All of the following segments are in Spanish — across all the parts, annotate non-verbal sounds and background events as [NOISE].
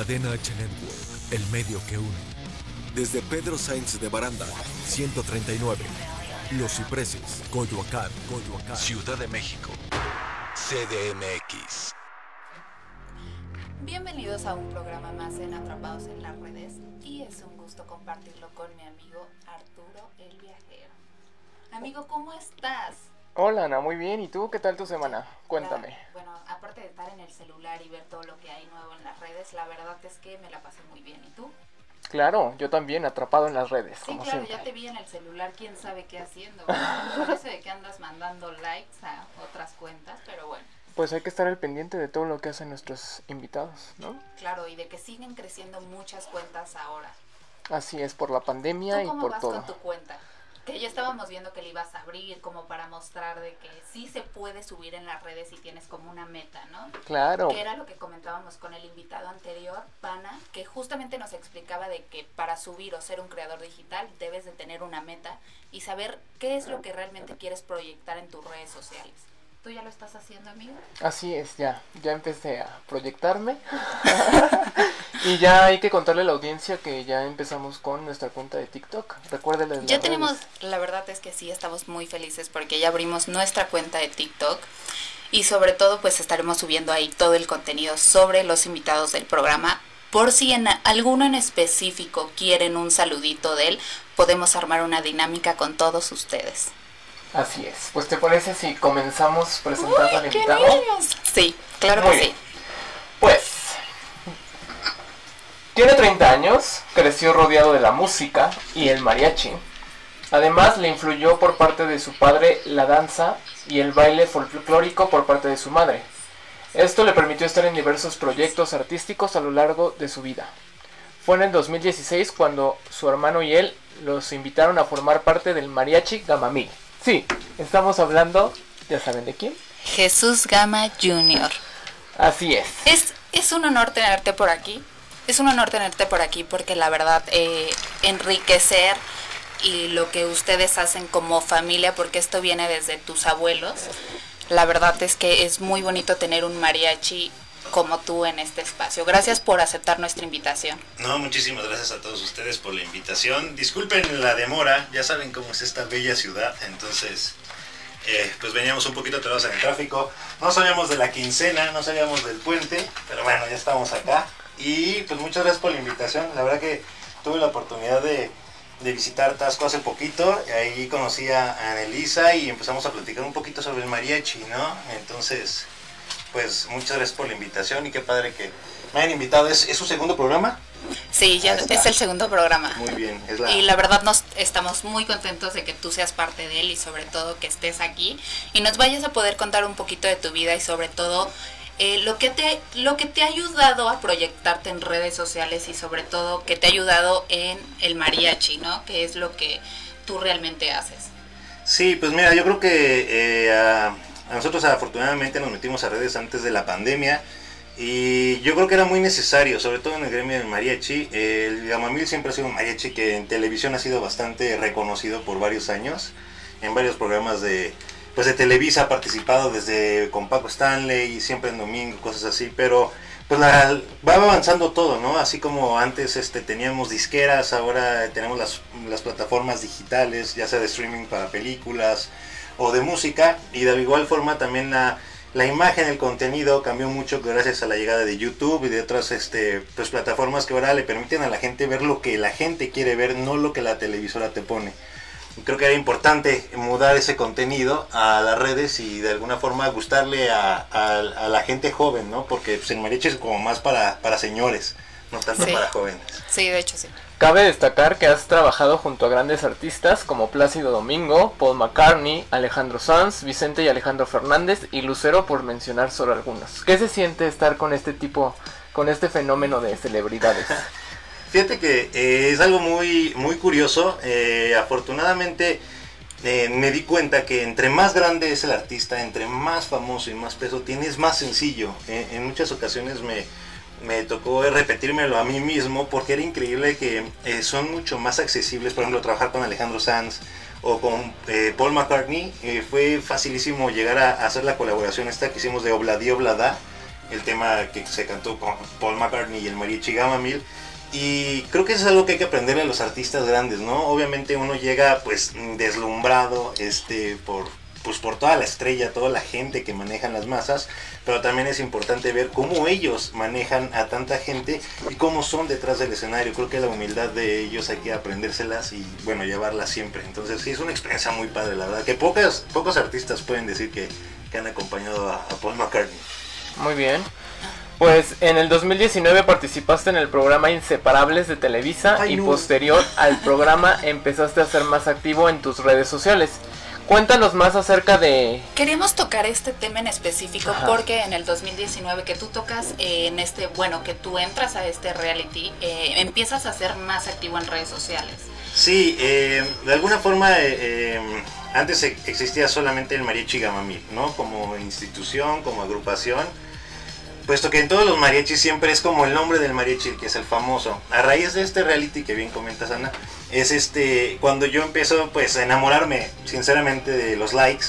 Cadena H Network, el medio que une. Desde Pedro Sainz de Baranda, 139. Los Cipreses, Coyoacán, Coyoacán. Ciudad de México. CDMX. Bienvenidos a un programa más en Atrapados en las Redes y es un gusto compartirlo con mi amigo Arturo el Viajero. Amigo, ¿cómo estás? Hola Ana, muy bien. ¿Y tú qué tal tu semana? Cuéntame. Aparte de estar en el celular y ver todo lo que hay nuevo en las redes, la verdad es que me la pasé muy bien. ¿Y tú? Claro, yo también atrapado en las redes, Sí, como claro, siempre. ya te vi en el celular, quién sabe qué haciendo. Parece de que andas mandando likes a otras cuentas, pero bueno. Pues hay que estar al pendiente de todo lo que hacen nuestros invitados, ¿no? Claro, y de que siguen creciendo muchas cuentas ahora. Así es, por la pandemia ¿Tú y por vas todo. con tu cuenta? Que ya estábamos viendo que le ibas a abrir como para mostrar de que sí se puede subir en las redes y tienes como una meta, ¿no? Claro, Que era lo que comentábamos con el invitado anterior, Pana, que justamente nos explicaba de que para subir o ser un creador digital debes de tener una meta y saber qué es lo que realmente quieres proyectar en tus redes sociales. ¿Tú ya lo estás haciendo, amigo? así es, ya. Ya empecé a proyectarme. [LAUGHS] y ya hay que contarle a la audiencia que ya empezamos con nuestra cuenta de TikTok. Recuérdenles las Ya tenemos, redes. la verdad es que sí, estamos muy felices porque ya abrimos nuestra cuenta de TikTok y sobre todo pues estaremos subiendo ahí todo el contenido sobre los invitados del programa. Por si en alguno en específico quieren un saludito de él, podemos armar una dinámica con todos ustedes. Así es. Pues te parece si comenzamos presentando al ¡Qué invitado. Sí, claro Muy que sí. bien. Pues tiene 30 años, creció rodeado de la música y el mariachi. Además, le influyó por parte de su padre la danza y el baile folclórico por parte de su madre. Esto le permitió estar en diversos proyectos artísticos a lo largo de su vida. Fue en el 2016 cuando su hermano y él los invitaron a formar parte del mariachi Gamamil. Sí, estamos hablando, ya saben de quién. Jesús Gama Jr. Así es. Es, es un honor tenerte por aquí. Es un honor tenerte por aquí porque la verdad eh, enriquecer y lo que ustedes hacen como familia, porque esto viene desde tus abuelos, la verdad es que es muy bonito tener un mariachi como tú en este espacio. Gracias por aceptar nuestra invitación. No, muchísimas gracias a todos ustedes por la invitación. Disculpen la demora, ya saben cómo es esta bella ciudad, entonces eh, pues veníamos un poquito atrasados en el tráfico. No sabíamos de la quincena, no sabíamos del puente, pero bueno, ya estamos acá. Y pues muchas gracias por la invitación. La verdad que tuve la oportunidad de, de visitar Tasco hace poquito. y Ahí conocí a Anelisa y empezamos a platicar un poquito sobre el mariachi, ¿no? Entonces, pues muchas gracias por la invitación y qué padre que me hayan invitado. ¿Es, es su segundo programa? Sí, ya es el segundo programa. Muy bien, es la... Y la verdad nos estamos muy contentos de que tú seas parte de él y sobre todo que estés aquí y nos vayas a poder contar un poquito de tu vida y sobre todo eh, lo que te lo que te ha ayudado a proyectarte en redes sociales y sobre todo que te ha ayudado en el mariachi, ¿no? Que es lo que tú realmente haces. Sí, pues mira, yo creo que eh, nosotros afortunadamente nos metimos a redes antes de la pandemia y yo creo que era muy necesario, sobre todo en el gremio del mariachi. El Gamamil siempre ha sido un mariachi que en televisión ha sido bastante reconocido por varios años, en varios programas de, pues de Televisa ha participado desde con Paco Stanley y siempre en domingo, cosas así, pero pues la- va avanzando todo, ¿no? Así como antes este, teníamos disqueras, ahora tenemos las, las plataformas digitales, ya sea de streaming para películas o de música, y de igual forma también la, la imagen, el contenido cambió mucho gracias a la llegada de YouTube y de otras este, pues, plataformas que ahora le permiten a la gente ver lo que la gente quiere ver, no lo que la televisora te pone. Creo que era importante mudar ese contenido a las redes y de alguna forma gustarle a, a- a la gente joven, ¿no? Porque pues, el mariachi es como más para, para señores, no tanto Sí. para jóvenes. Sí, de hecho sí. Cabe destacar que has trabajado junto a grandes artistas como Plácido Domingo, Paul McCartney, Alejandro Sanz, Vicente y Alejandro Fernández y Lucero por mencionar solo algunos. ¿Qué se siente estar con este tipo, con este fenómeno de celebridades? [LAUGHS] Fíjate que eh, es algo muy, muy curioso. eh, afortunadamente eh, me di cuenta que entre más grande es el artista, entre más famoso y más peso tiene, es más sencillo. En muchas ocasiones me, me tocó repetírmelo a mí mismo porque era increíble que eh, son mucho más accesibles. Por ejemplo, trabajar con Alejandro Sanz o con eh, Paul McCartney. eh, fue facilísimo llegar a, hacer la colaboración esta que hicimos de Obladi Oblada el tema que se cantó con Paul McCartney y el mariachi Gamamil. Y creo que eso es algo que hay que aprenderle a los artistas grandes, ¿no? Obviamente uno llega pues deslumbrado este, por, pues por toda la estrella, toda la gente que manejan las masas, pero también es importante ver cómo ellos manejan a tanta gente y cómo son detrás del escenario. Creo que la humildad de ellos hay que aprendérselas y bueno, llevarlas siempre. Entonces sí, es una experiencia muy padre, la verdad, que pocas, pocos artistas pueden decir que, que han acompañado a, a Paul McCartney. Muy bien. Pues en el 2019 participaste en el programa Inseparables de Televisa Ay, y no. posterior al programa empezaste a ser más activo en tus redes sociales. Cuéntanos más acerca de... Queríamos tocar este tema en específico Ajá. porque en el 2019 que tú tocas eh, en este, bueno, que tú entras a este reality, eh, empiezas a ser más activo en redes sociales. Sí, eh, de alguna forma eh, eh, antes e- existía solamente el mariachi Gamamil, ¿no? Como institución, como agrupación, puesto que en todos los mariachis siempre es como el nombre del mariachi, que es el famoso. A raíz de este reality que bien comentas Ana, es este cuando yo empiezo pues a enamorarme sinceramente de los likes,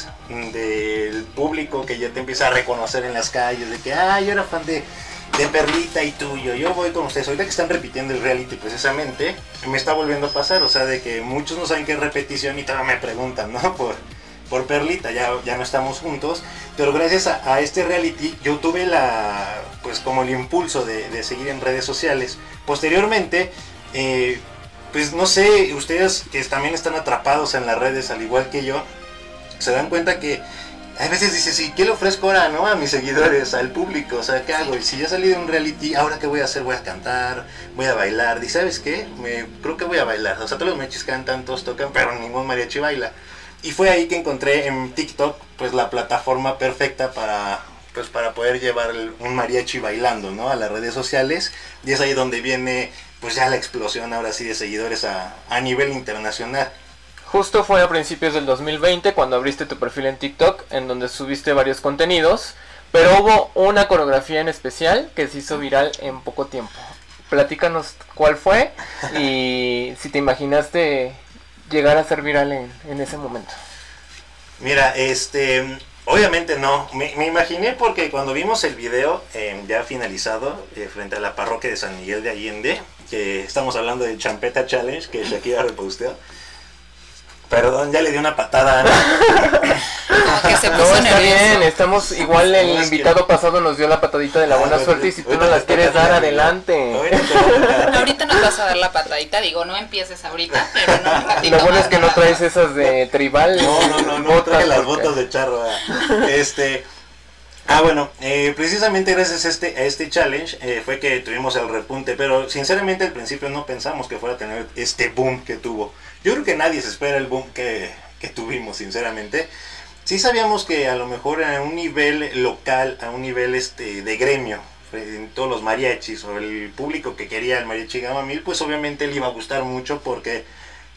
del público que ya te empieza a reconocer en las calles, de que, ah, yo era fan de, de Perlita y tuyo, yo voy con ustedes. Ahorita que están repitiendo el reality precisamente, me está volviendo a pasar, o sea, de que muchos no saben qué es repetición y todavía me preguntan, ¿no? [LAUGHS] Por, por Perlita, ya, ya no estamos juntos, pero gracias a, este reality yo tuve la, pues como el impulso de, seguir en redes sociales. Posteriormente, eh, pues no sé, ustedes que también están atrapados en las redes al igual que yo, se dan cuenta que a veces dices, sí, ¿qué le ofrezco ahora, no? A mis seguidores, al público, o sea, ¿qué hago? Y si ya salí de un reality, ¿ahora qué voy a hacer? Voy a cantar, voy a bailar. ¿Y sabes qué? Me, creo que voy a bailar. O sea, todos los mariachis cantan, tocan, pero ningún mariachi baila. Y fue ahí que encontré en TikTok, pues, la plataforma perfecta para, pues, para poder llevar un mariachi bailando, ¿no? A las redes sociales. Y es ahí donde viene, pues, ya la explosión, ahora sí, de seguidores a, a nivel internacional. Justo fue a principios del 2020 cuando abriste tu perfil en TikTok en donde subiste varios contenidos, pero hubo una coreografía en especial que se hizo viral en poco tiempo. Platícanos cuál fue y si te imaginaste llegar a ser viral en, ese momento. Mira, este, obviamente no. Me, me imaginé porque cuando vimos el video eh, ya finalizado eh, frente a la parroquia de San Miguel de Allende, que estamos hablando del Champeta Challenge que Shakira reposteó. Perdón, ya le di una patada. a Ana. Como que se No, puso está bien, estamos igual el No, que- invitado pasado nos dio la patadita de la Ah, buena bueno, suerte y si tú no las quieres dar adelante. Ahorita. [LAUGHS] Ahorita nos vas a dar la patadita, digo, no empieces ahorita, pero no un Lo bueno es que no traes esas de tribal. No, no, no, no botas, traje las porque- botas de charro. ah. Este. Ah, bueno, eh, precisamente gracias a este, a este challenge eh, fue que tuvimos el repunte, pero sinceramente al principio no pensamos que fuera a tener este boom que tuvo. Yo creo que nadie se espera el boom que, que tuvimos, sinceramente. Sí sabíamos que a lo mejor a un nivel local, a un nivel este de gremio, en todos los mariachis o el público que quería el mariachi Gama Mil, pues obviamente le iba a gustar mucho porque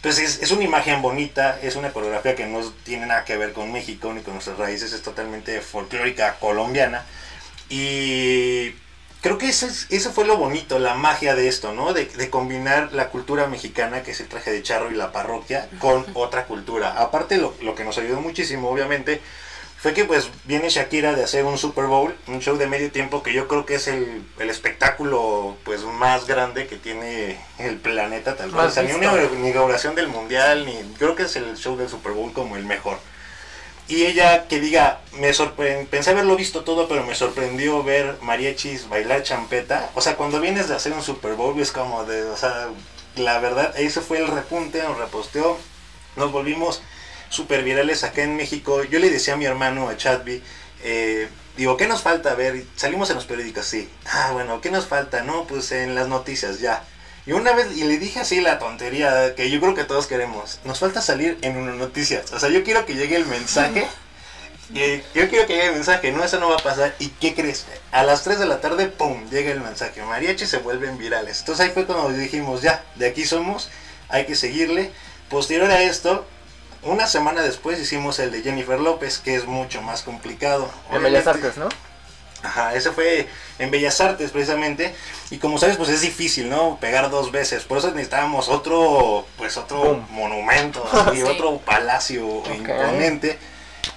pues es, es una imagen bonita, es una coreografía que no tiene nada que ver con México ni con nuestras raíces, es totalmente folclórica colombiana. Y creo que eso, es- eso fue lo bonito, la magia de esto, ¿no? De, de combinar la cultura mexicana, que es el traje de charro y la parroquia, con otra cultura. Aparte, lo, lo que nos ayudó muchísimo, obviamente, fue que pues viene Shakira de hacer un Super Bowl, un show de medio tiempo que yo creo que es el, el espectáculo pues más grande que tiene el planeta tal. Más O sea, ni una ni inauguración del mundial, ni creo que es el show del Super Bowl como el mejor. Y ella que diga, me pensé haberlo visto todo, pero me sorprendió ver mariachis bailar champeta. O sea, cuando vienes de hacer un Super Bowl es como de, o sea, la verdad, ese fue el repunte, nos reposteó, nos volvimos super virales acá en México. Yo le decía a mi hermano, a Chadby, eh, digo, ¿qué nos falta? A ver, salimos en los periódicos, sí. Ah, bueno, ¿qué nos falta? No, pues en las noticias, ya. Y una vez, y le dije así la tontería que yo creo que todos queremos, nos falta salir en una noticias. O sea, yo quiero que llegue el mensaje. [LAUGHS] eh, yo quiero que llegue el mensaje, no, eso no va a pasar. ¿Y qué crees? A las 3 de la tarde, ¡pum! llega el mensaje. Mariachi se vuelven virales. Entonces ahí fue cuando dijimos, ya, de aquí somos, hay que seguirle. Posterior a esto, una semana después hicimos el de Jennifer López, que es mucho más complicado. En Bellas Obviamente- Artes, ¿no? Ajá, ese fue en Bellas Artes precisamente. Y como sabes, pues es difícil, ¿no? Pegar dos veces. Por eso necesitábamos otro, pues otro Boom. monumento, [LAUGHS] así, Sí. otro palacio imponente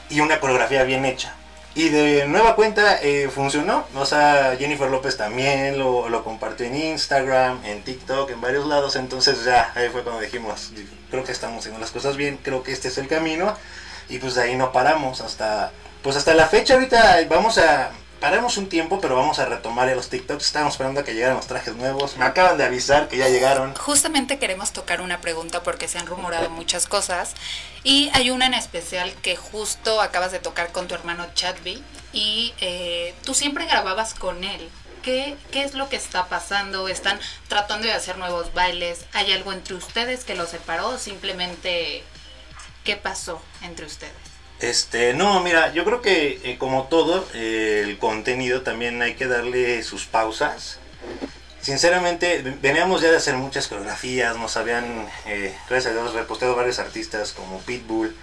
y una coreografía bien hecha. Y de nueva cuenta eh, funcionó. O sea, Jennifer López también lo, lo, compartió en Instagram, en TikTok, en varios lados. Entonces ya ahí fue cuando dijimos, creo que estamos haciendo las cosas bien, creo que este es el camino. Y pues de ahí no paramos hasta, pues hasta la fecha ahorita vamos a paramos un tiempo, pero vamos a retomar los TikToks. Estábamos esperando a que llegaran los trajes nuevos. Me acaban de avisar que ya llegaron. Justamente queremos tocar una pregunta porque se han rumorado muchas cosas. Y hay una en especial que justo acabas de tocar con tu hermano Chadby. Y eh, tú siempre grababas con él. ¿Qué, ¿Qué es lo que está pasando? ¿Están tratando de hacer nuevos bailes? ¿Hay algo entre ustedes que los separó? ¿O simplemente qué pasó entre ustedes? Este, no, mira, yo creo que eh, como todo, eh, el contenido también hay que darle sus pausas. Sinceramente, veníamos ya de hacer muchas coreografías, nos habían, eh, gracias a Dios, reposteado varios artistas como Pitbull,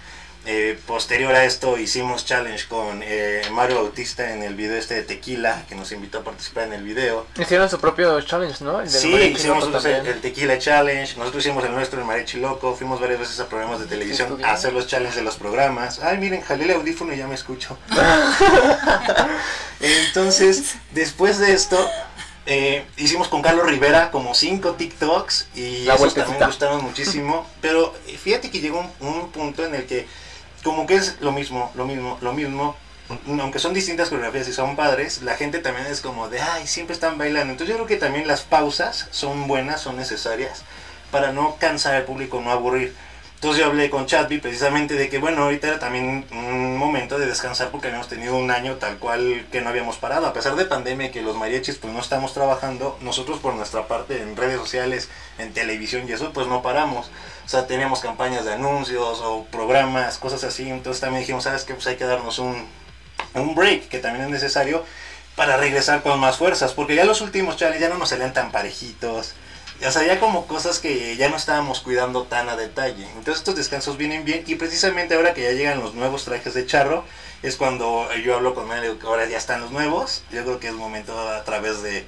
eh, posterior a esto hicimos challenge con eh, Mario Bautista en el video este de Tequila, que nos invitó a participar en el video. Hicieron su propio challenge, ¿no? El sí, hicimos el, el, Tequila Challenge, nosotros hicimos el nuestro, el Mariachi Loco, fuimos varias veces a programas de televisión a hacer los challenges de los programas. Ay, miren, jalé el audífono y ya me escucho. [LAUGHS] Entonces, después de esto, eh, hicimos con Carlos Rivera como cinco TikToks y esos también me gustaron muchísimo. Pero fíjate que llegó un, un punto en el que como que es lo mismo, lo mismo, lo mismo. Aunque son distintas coreografías y son padres, la gente también es como de, ay, siempre están bailando. Entonces yo creo que también las pausas son buenas, son necesarias para no cansar al público, no aburrir. Entonces yo hablé con Chatby precisamente de que, bueno, ahorita era también un momento de descansar porque habíamos tenido un año tal cual que no habíamos parado. A pesar de pandemia, que los mariachis pues no estamos trabajando, nosotros por nuestra parte en redes sociales, en televisión y eso, pues no paramos. O sea, teníamos campañas de anuncios o programas, cosas así. Entonces también dijimos, ¿sabes qué? Pues hay que darnos un, un break, que también es necesario para regresar con más fuerzas. Porque ya los últimos challenges ya no nos salían tan parejitos o sea, ya como cosas que ya no estábamos cuidando tan a detalle. Entonces estos descansos vienen bien y precisamente ahora que ya llegan los nuevos trajes de charro, es cuando yo hablo con él, que ahora ya están los nuevos. Yo creo que es momento a través de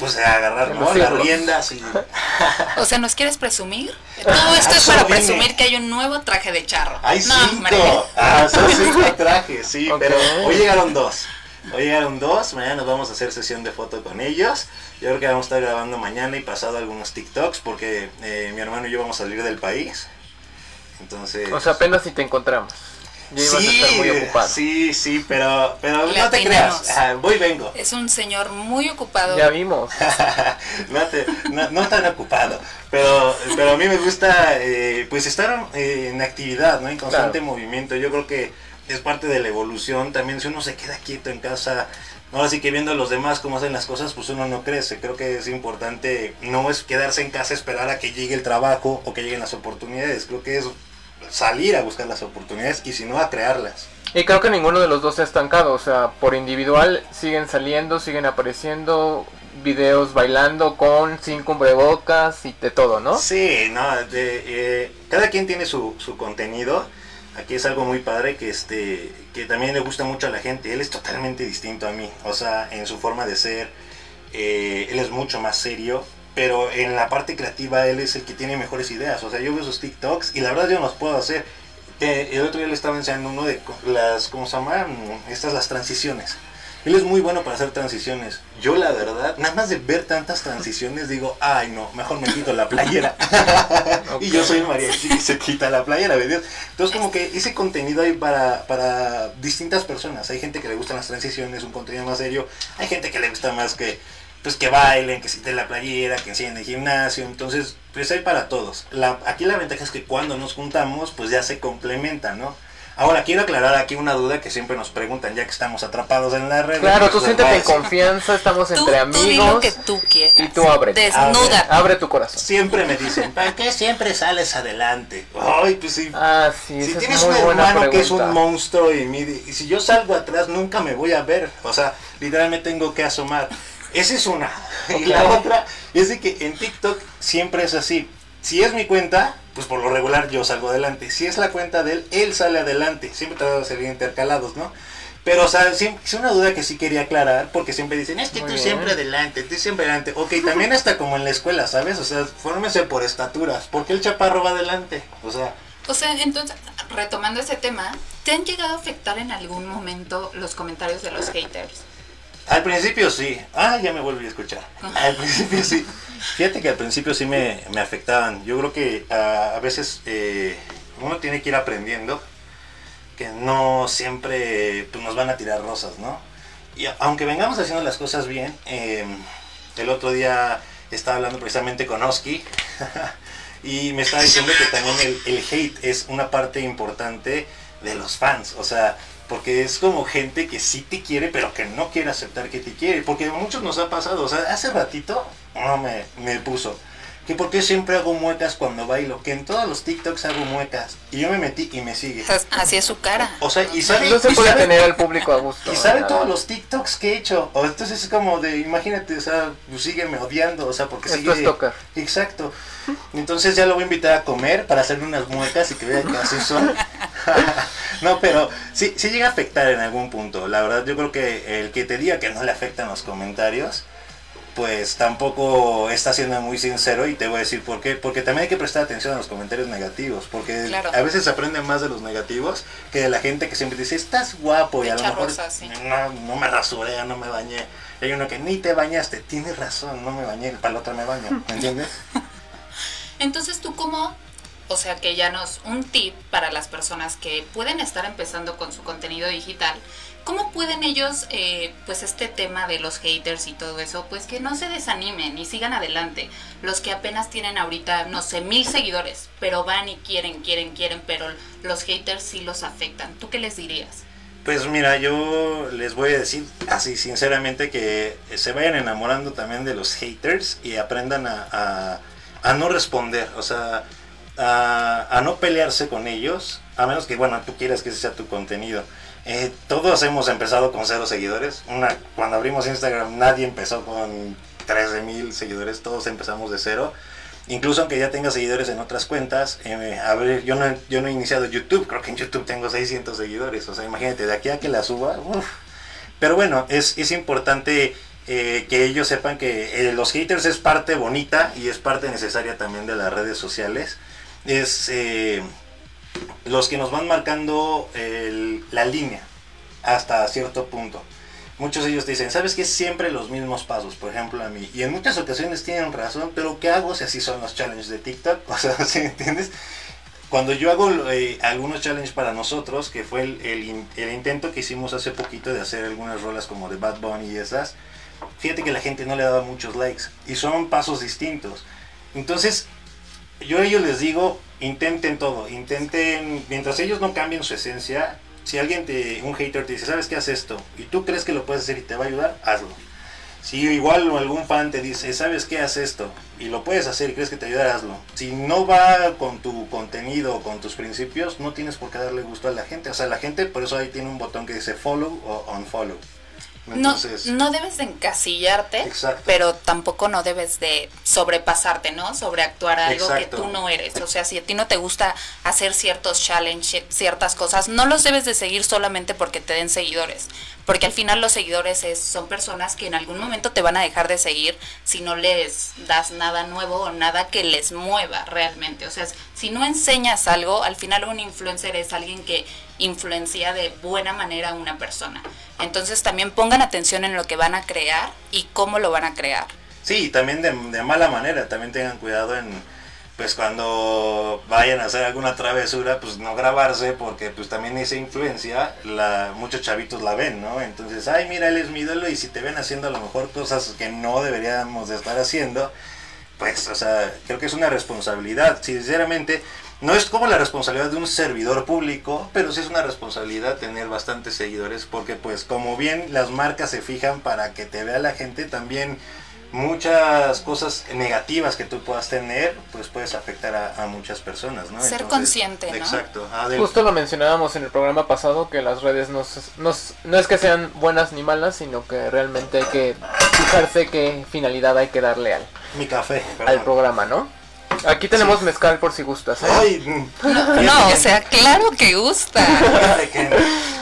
pues de agarrar ¿no? las riendas y... [LAUGHS] O sea, ¿nos quieres presumir? [LAUGHS] Todo esto es para presumir que hay un nuevo traje de charro. Hay cinco. Ah, son cinco trajes, sí, pero hoy llegaron dos. Hoy llegaron dos, mañana nos vamos a hacer sesión de foto con ellos. Yo creo que vamos a estar grabando mañana y pasado algunos TikToks porque eh, mi hermano y yo vamos a salir del país. Entonces... O sea, apenas si te encontramos. Yo sí, a estar muy ocupado. Sí, sí, pero, pero no te creas. Ah, voy vengo. Es un señor muy ocupado. Ya vimos. [LAUGHS] no, te, no, no, tan ocupado. Pero, pero a mí me gusta eh, pues estar eh, en actividad, ¿no? En constante claro. movimiento. Yo creo que es parte de la evolución. También si uno se queda quieto en casa, ahora sí que viendo a los demás cómo hacen las cosas, pues uno no crece. Creo que es importante, no es quedarse en casa esperar a que llegue el trabajo o que lleguen las oportunidades. Creo que es salir a buscar las oportunidades y si no a crearlas. Y creo que ninguno de los dos se ha estancado, o sea, por individual siguen saliendo, siguen apareciendo videos bailando con sin cubrebocas y de todo, ¿no? Sí, no, de, eh, cada quien tiene su, su contenido aquí es algo muy padre que este que también le gusta mucho a la gente. Él es totalmente distinto a mí. O sea en su forma de ser eh, él es mucho más serio pero en la parte creativa él es el que tiene mejores ideas. O sea yo veo sus TikToks y la verdad yo no los puedo hacer. Eh, el otro día le estaba enseñando uno de las cómo se llaman estas las transiciones él es muy bueno para hacer transiciones. Yo la verdad, nada más de ver tantas transiciones digo, ay no, mejor me quito la playera. okay. [LAUGHS] y yo soy María y se quita la playera, ¿ves? Entonces como que ese contenido hay para, para distintas personas. Hay gente que le gustan las transiciones, un contenido más serio. Hay gente que le gusta más que pues que bailen, que se quiten la playera, que enseñen el gimnasio. Entonces, pues hay para todos. La, aquí la ventaja es que cuando nos juntamos, pues ya se complementa, ¿no? Ahora, quiero aclarar aquí una duda que siempre nos preguntan, ya que estamos atrapados en la red. Claro, tú siéntete en confianza, estamos tú, entre amigos. Tú lo que tú quieras. Y tú abre. Desnuda. Abre, abre, tu corazón. Siempre me dicen, ¿para qué siempre sales adelante? Ay, pues sí. Ah, sí, si tienes un hermano que es un monstruo y, mi, y si yo salgo atrás nunca me voy a ver. O sea, literalmente tengo que asomar. Esa es una. Okay. [LAUGHS] Y la otra es de que en TikTok siempre es así. Si es mi cuenta, pues por lo regular yo salgo adelante. Si es la cuenta de él, él sale adelante. Siempre tratamos de ser intercalados, ¿no? Pero, o sea, es una duda que sí quería aclarar, porque siempre dicen, es que Muy tú bien. siempre adelante, tú siempre adelante. Ok, también hasta como en la escuela, ¿sabes? O sea, fórmese por estaturas. ¿Por qué el chaparro va adelante? O sea... O sea, entonces, retomando ese tema, ¿te han llegado a afectar en algún momento los comentarios de los haters? Al principio sí. Ah, ya me volví a escuchar. Al principio sí. Fíjate que al principio sí me, me afectaban. Yo creo que ah, a veces eh, uno tiene que ir aprendiendo que no siempre pues, nos van a tirar rosas, ¿no? Y aunque vengamos haciendo las cosas bien, eh, el otro día estaba hablando precisamente con Oski [LAUGHS] y me estaba diciendo que también el, el hate es una parte importante de los fans. O sea, porque es como gente que sí te quiere, pero que no quiere aceptar que te quiere. Porque a muchos nos ha pasado. O sea, hace ratito no me, me puso que por qué siempre hago muecas cuando bailo, que en todos los TikToks hago muecas. Y yo me metí y me sigue. Así es su cara. O sea, y sabe, no se puede tener al público a gusto. Y sabe todos los TikToks que he hecho. O entonces es como de, imagínate, o sea, pues sígueme odiando, o sea, porque Esto sigue. Es tocar. Exacto. Entonces ya lo voy a invitar a comer para hacerle unas muecas y que vean que así son. [LAUGHS] [LAUGHS] no, pero sí, sí llega a afectar en algún punto. La verdad, yo creo que el que te diga que no le afectan los comentarios, pues tampoco está siendo muy sincero y te voy a decir por qué. Porque también hay que prestar atención a los comentarios negativos. Porque Claro. a veces se aprende más de los negativos que de la gente que siempre dice, estás guapo y a lo mejor rosas, sí. no, no me rasuré, no me bañé. Y hay uno que ni te bañaste, tienes razón, no me bañé, para la otra me baño, ¿me entiendes? [LAUGHS] Entonces tú como, o sea que ya nos, un tip para las personas que pueden estar empezando con su contenido digital, ¿cómo pueden ellos, eh, pues este tema de los haters y todo eso, pues que no se desanimen y sigan adelante? Los que apenas tienen ahorita, no sé, mil seguidores, pero van y quieren, quieren, quieren, pero los haters sí los afectan. ¿Tú qué les dirías? Pues mira, yo les voy a decir así sinceramente que se vayan enamorando también de los haters y aprendan a, a- a no responder, o sea, a, no pelearse con ellos, a menos que, bueno, tú quieras que ese sea tu contenido. Eh, todos hemos empezado con cero seguidores. Una, cuando abrimos Instagram nadie empezó con 13 mil seguidores, todos empezamos de cero. Incluso aunque ya tenga seguidores en otras cuentas, eh, yo no, yo no he iniciado YouTube, creo que en YouTube tengo 600 seguidores, o sea, imagínate, de aquí a que la suba. Pero bueno, es, es importante eh, que ellos sepan que los haters es parte bonita y es parte necesaria también de las redes sociales. Es eh, los que nos van marcando la línea hasta cierto punto. Muchos de ellos te dicen, ¿sabes qué? Siempre los mismos pasos, por ejemplo, a mí. Y en muchas ocasiones tienen razón, pero ¿qué hago si así son los challenges de TikTok? [LAUGHS] O sea, ¿sí entiendes? Cuando yo hago eh, algunos challenges para nosotros, que fue el, el el intento que hicimos hace poquito de hacer algunas rolas como de Bad Bunny y esas, fíjate que la gente no le daba muchos likes. Y son pasos distintos. Entonces, yo a ellos les digo, intenten todo, intenten, mientras ellos no cambien su esencia, si alguien te, un hater te dice, ¿sabes qué haces esto? Y tú crees que lo puedes hacer y te va a ayudar, hazlo. Si igual algún fan te dice, ¿sabes qué haces esto? Y lo puedes hacer y crees que te ayudará, hazlo. Si no va con tu contenido con tus principios, no tienes por qué darle gusto a la gente. O sea, la gente por eso ahí tiene un botón que dice follow o unfollow. No, Entonces, no debes de encasillarte, Exacto. pero tampoco no debes de sobrepasarte, ¿no? Sobreactuar algo Exacto. que tú no eres. O sea, si a ti no te gusta hacer ciertos challenges, ciertas cosas, no los debes de seguir solamente porque te den seguidores. Porque al final los seguidores es- son personas que en algún momento te van a dejar de seguir si no les das nada nuevo o nada que les mueva realmente. O sea, si no enseñas algo, al final un influencer es alguien que influencia de buena manera a una persona. Entonces también pongan atención en lo que van a crear y cómo lo van a crear. Sí, y también de, de mala manera, también tengan cuidado en, pues cuando vayan a hacer alguna travesura, pues no grabarse, porque pues también esa influencia, la, muchos chavitos la ven, ¿no? Entonces, ay, mira, él es mi ídolo, y si te ven haciendo a lo mejor cosas que no deberíamos de estar haciendo, pues, o sea, creo que es una responsabilidad, sinceramente, no es como la responsabilidad de un servidor público, pero sí es una responsabilidad tener bastantes seguidores, porque pues como bien las marcas se fijan para que te vea la gente, también muchas cosas negativas que tú puedas tener, pues puedes afectar a, a muchas personas, ¿no? Ser consciente, ¿no? Exacto. Ah, Justo lo mencionábamos en el programa pasado que las redes no, s- no, es que sean buenas ni malas, sino que realmente hay que fijarse qué finalidad hay que darle al, mi café. al programa, ¿no? Aquí tenemos mezcal por si gustas. ¿eh? Ay, mm, [LAUGHS] No, o sea, claro que gusta.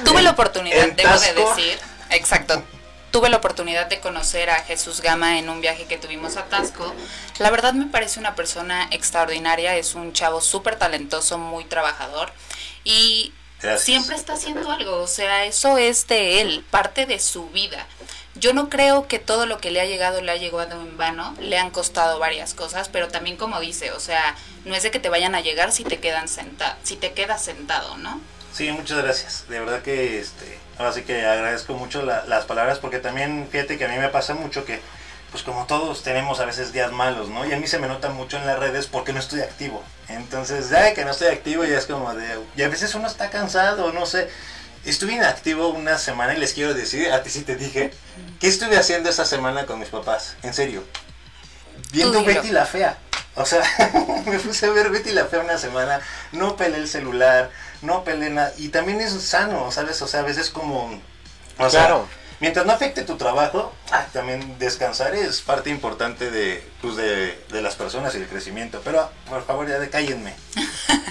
Tuve la oportunidad, en debo de decir, exacto, tuve la oportunidad de conocer a Jesús Gama en un viaje que tuvimos a Tasco. La verdad me parece una persona extraordinaria, es un chavo súper talentoso, muy trabajador. Y siempre está haciendo algo, o sea, eso es de él, parte de su vida. Yo no creo que todo lo que le ha llegado le ha llegado en vano, le han costado varias cosas, pero también como dice, o sea, no es de que te vayan a llegar si te quedan sentado, si te quedas sentado, ¿no? Sí, muchas gracias. De verdad que este, ahora sí que agradezco mucho las palabras porque también fíjate que a mí me pasa mucho que pues como todos tenemos a veces días malos, ¿no? Y a mí se me nota mucho en las redes porque no estoy activo. Entonces, ya que no estoy activo ya es como de... Y a veces uno está cansado, no sé. Estuve inactivo una semana y les quiero decir, a ti sí te dije, ¿qué estuve haciendo esa semana con mis papás? En serio. Viendo Betty la Fea. O sea, [LAUGHS] me puse a ver Betty la Fea una semana, no peleé el celular, no peleé nada. Y también es sano, ¿sabes? O sea, a veces como... O sea, mientras no afecte tu trabajo, ah, también descansar es parte importante de, pues de, de, las personas y el crecimiento. Pero por favor, ya decállenme.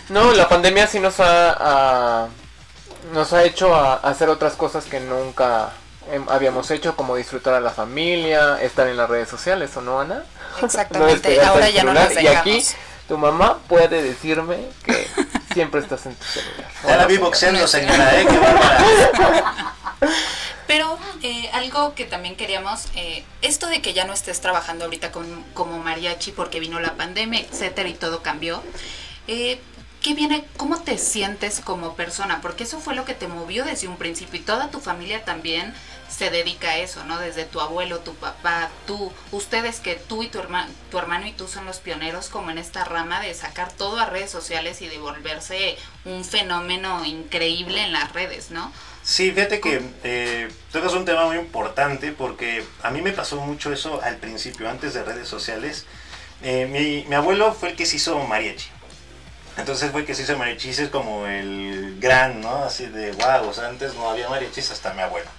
No, la pandemia sí nos ha, nos ha hecho a, hacer otras cosas que nunca habíamos hecho, como disfrutar a la familia, estar en las redes sociales, ¿o no, Ana? Exactamente, [LAUGHS] ahora ya no nos dejamos. Y aquí tu mamá puede decirme que siempre estás en tu celular. Ya la vi boxeando, señora, ¿eh? Pero eh, algo que también queríamos, eh, esto de que ya no estés trabajando ahorita con, como mariachi porque vino la pandemia, etcétera, y todo cambió, eh, ¿qué viene? ¿Cómo te sientes como persona? Porque eso fue lo que te movió desde un principio y toda tu familia también se dedica a eso, ¿no? Desde tu abuelo, tu papá, tú, ustedes que tú y tu, hermano, tu hermano y tú son los pioneros como en esta rama de sacar todo a redes sociales y de volverse un fenómeno increíble en las redes, ¿no? Sí, fíjate que eh, tocas un tema muy importante porque a mí me pasó mucho eso al principio, antes de redes sociales. Eh, mi, mi, abuelo fue el que se hizo mariachi. Entonces fue que se hizo mariachi, es como el gran, ¿no? Así de wow, o sea, antes no había mariachis hasta mi abuelo.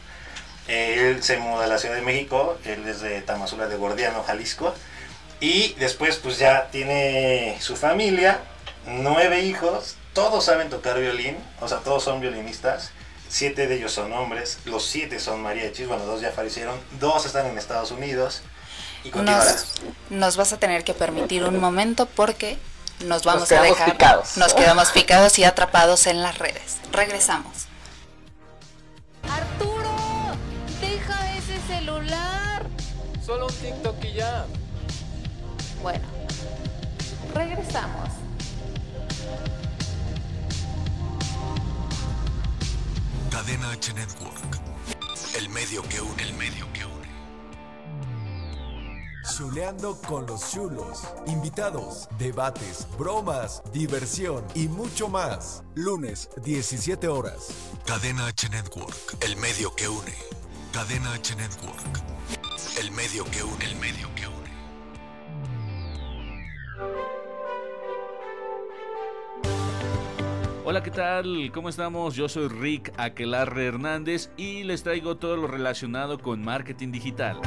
Él se muda a la Ciudad de México, él es de Tamazula de Gordiano, Jalisco. Y después pues ya tiene su familia, nueve hijos, todos saben tocar violín, o sea, todos son violinistas siete de ellos son hombres, los siete son mariachis, bueno, dos ya fallecieron, dos están en Estados Unidos. Y nos, nos vas a tener que permitir un momento porque nos vamos a dejar. Picados. Nos quedamos picados y atrapados en las redes. Regresamos. Arturo, deja ese celular. Solo un TikTok y ya. Bueno, regresamos. Cadena H Network. El medio que une. El medio que une. Chuleando con los chulos. Invitados, debates, bromas, diversión y mucho más. Lunes, 17 horas. Cadena H Network. El medio que une. Cadena H Network. El medio que une. El medio que une. Hola, ¿qué tal? ¿Cómo estamos? Yo soy Rick Aquelarre Hernández y les traigo todo lo relacionado con marketing digital.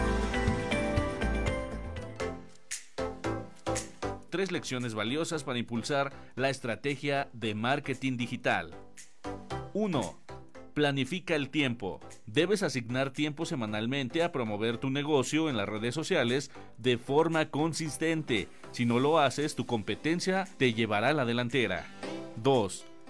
Tres lecciones valiosas para impulsar la estrategia de marketing digital. 1. Planifica el tiempo. Debes asignar tiempo semanalmente a promover tu negocio en las redes sociales de forma consistente. Si no lo haces, tu competencia te llevará a la delantera. 2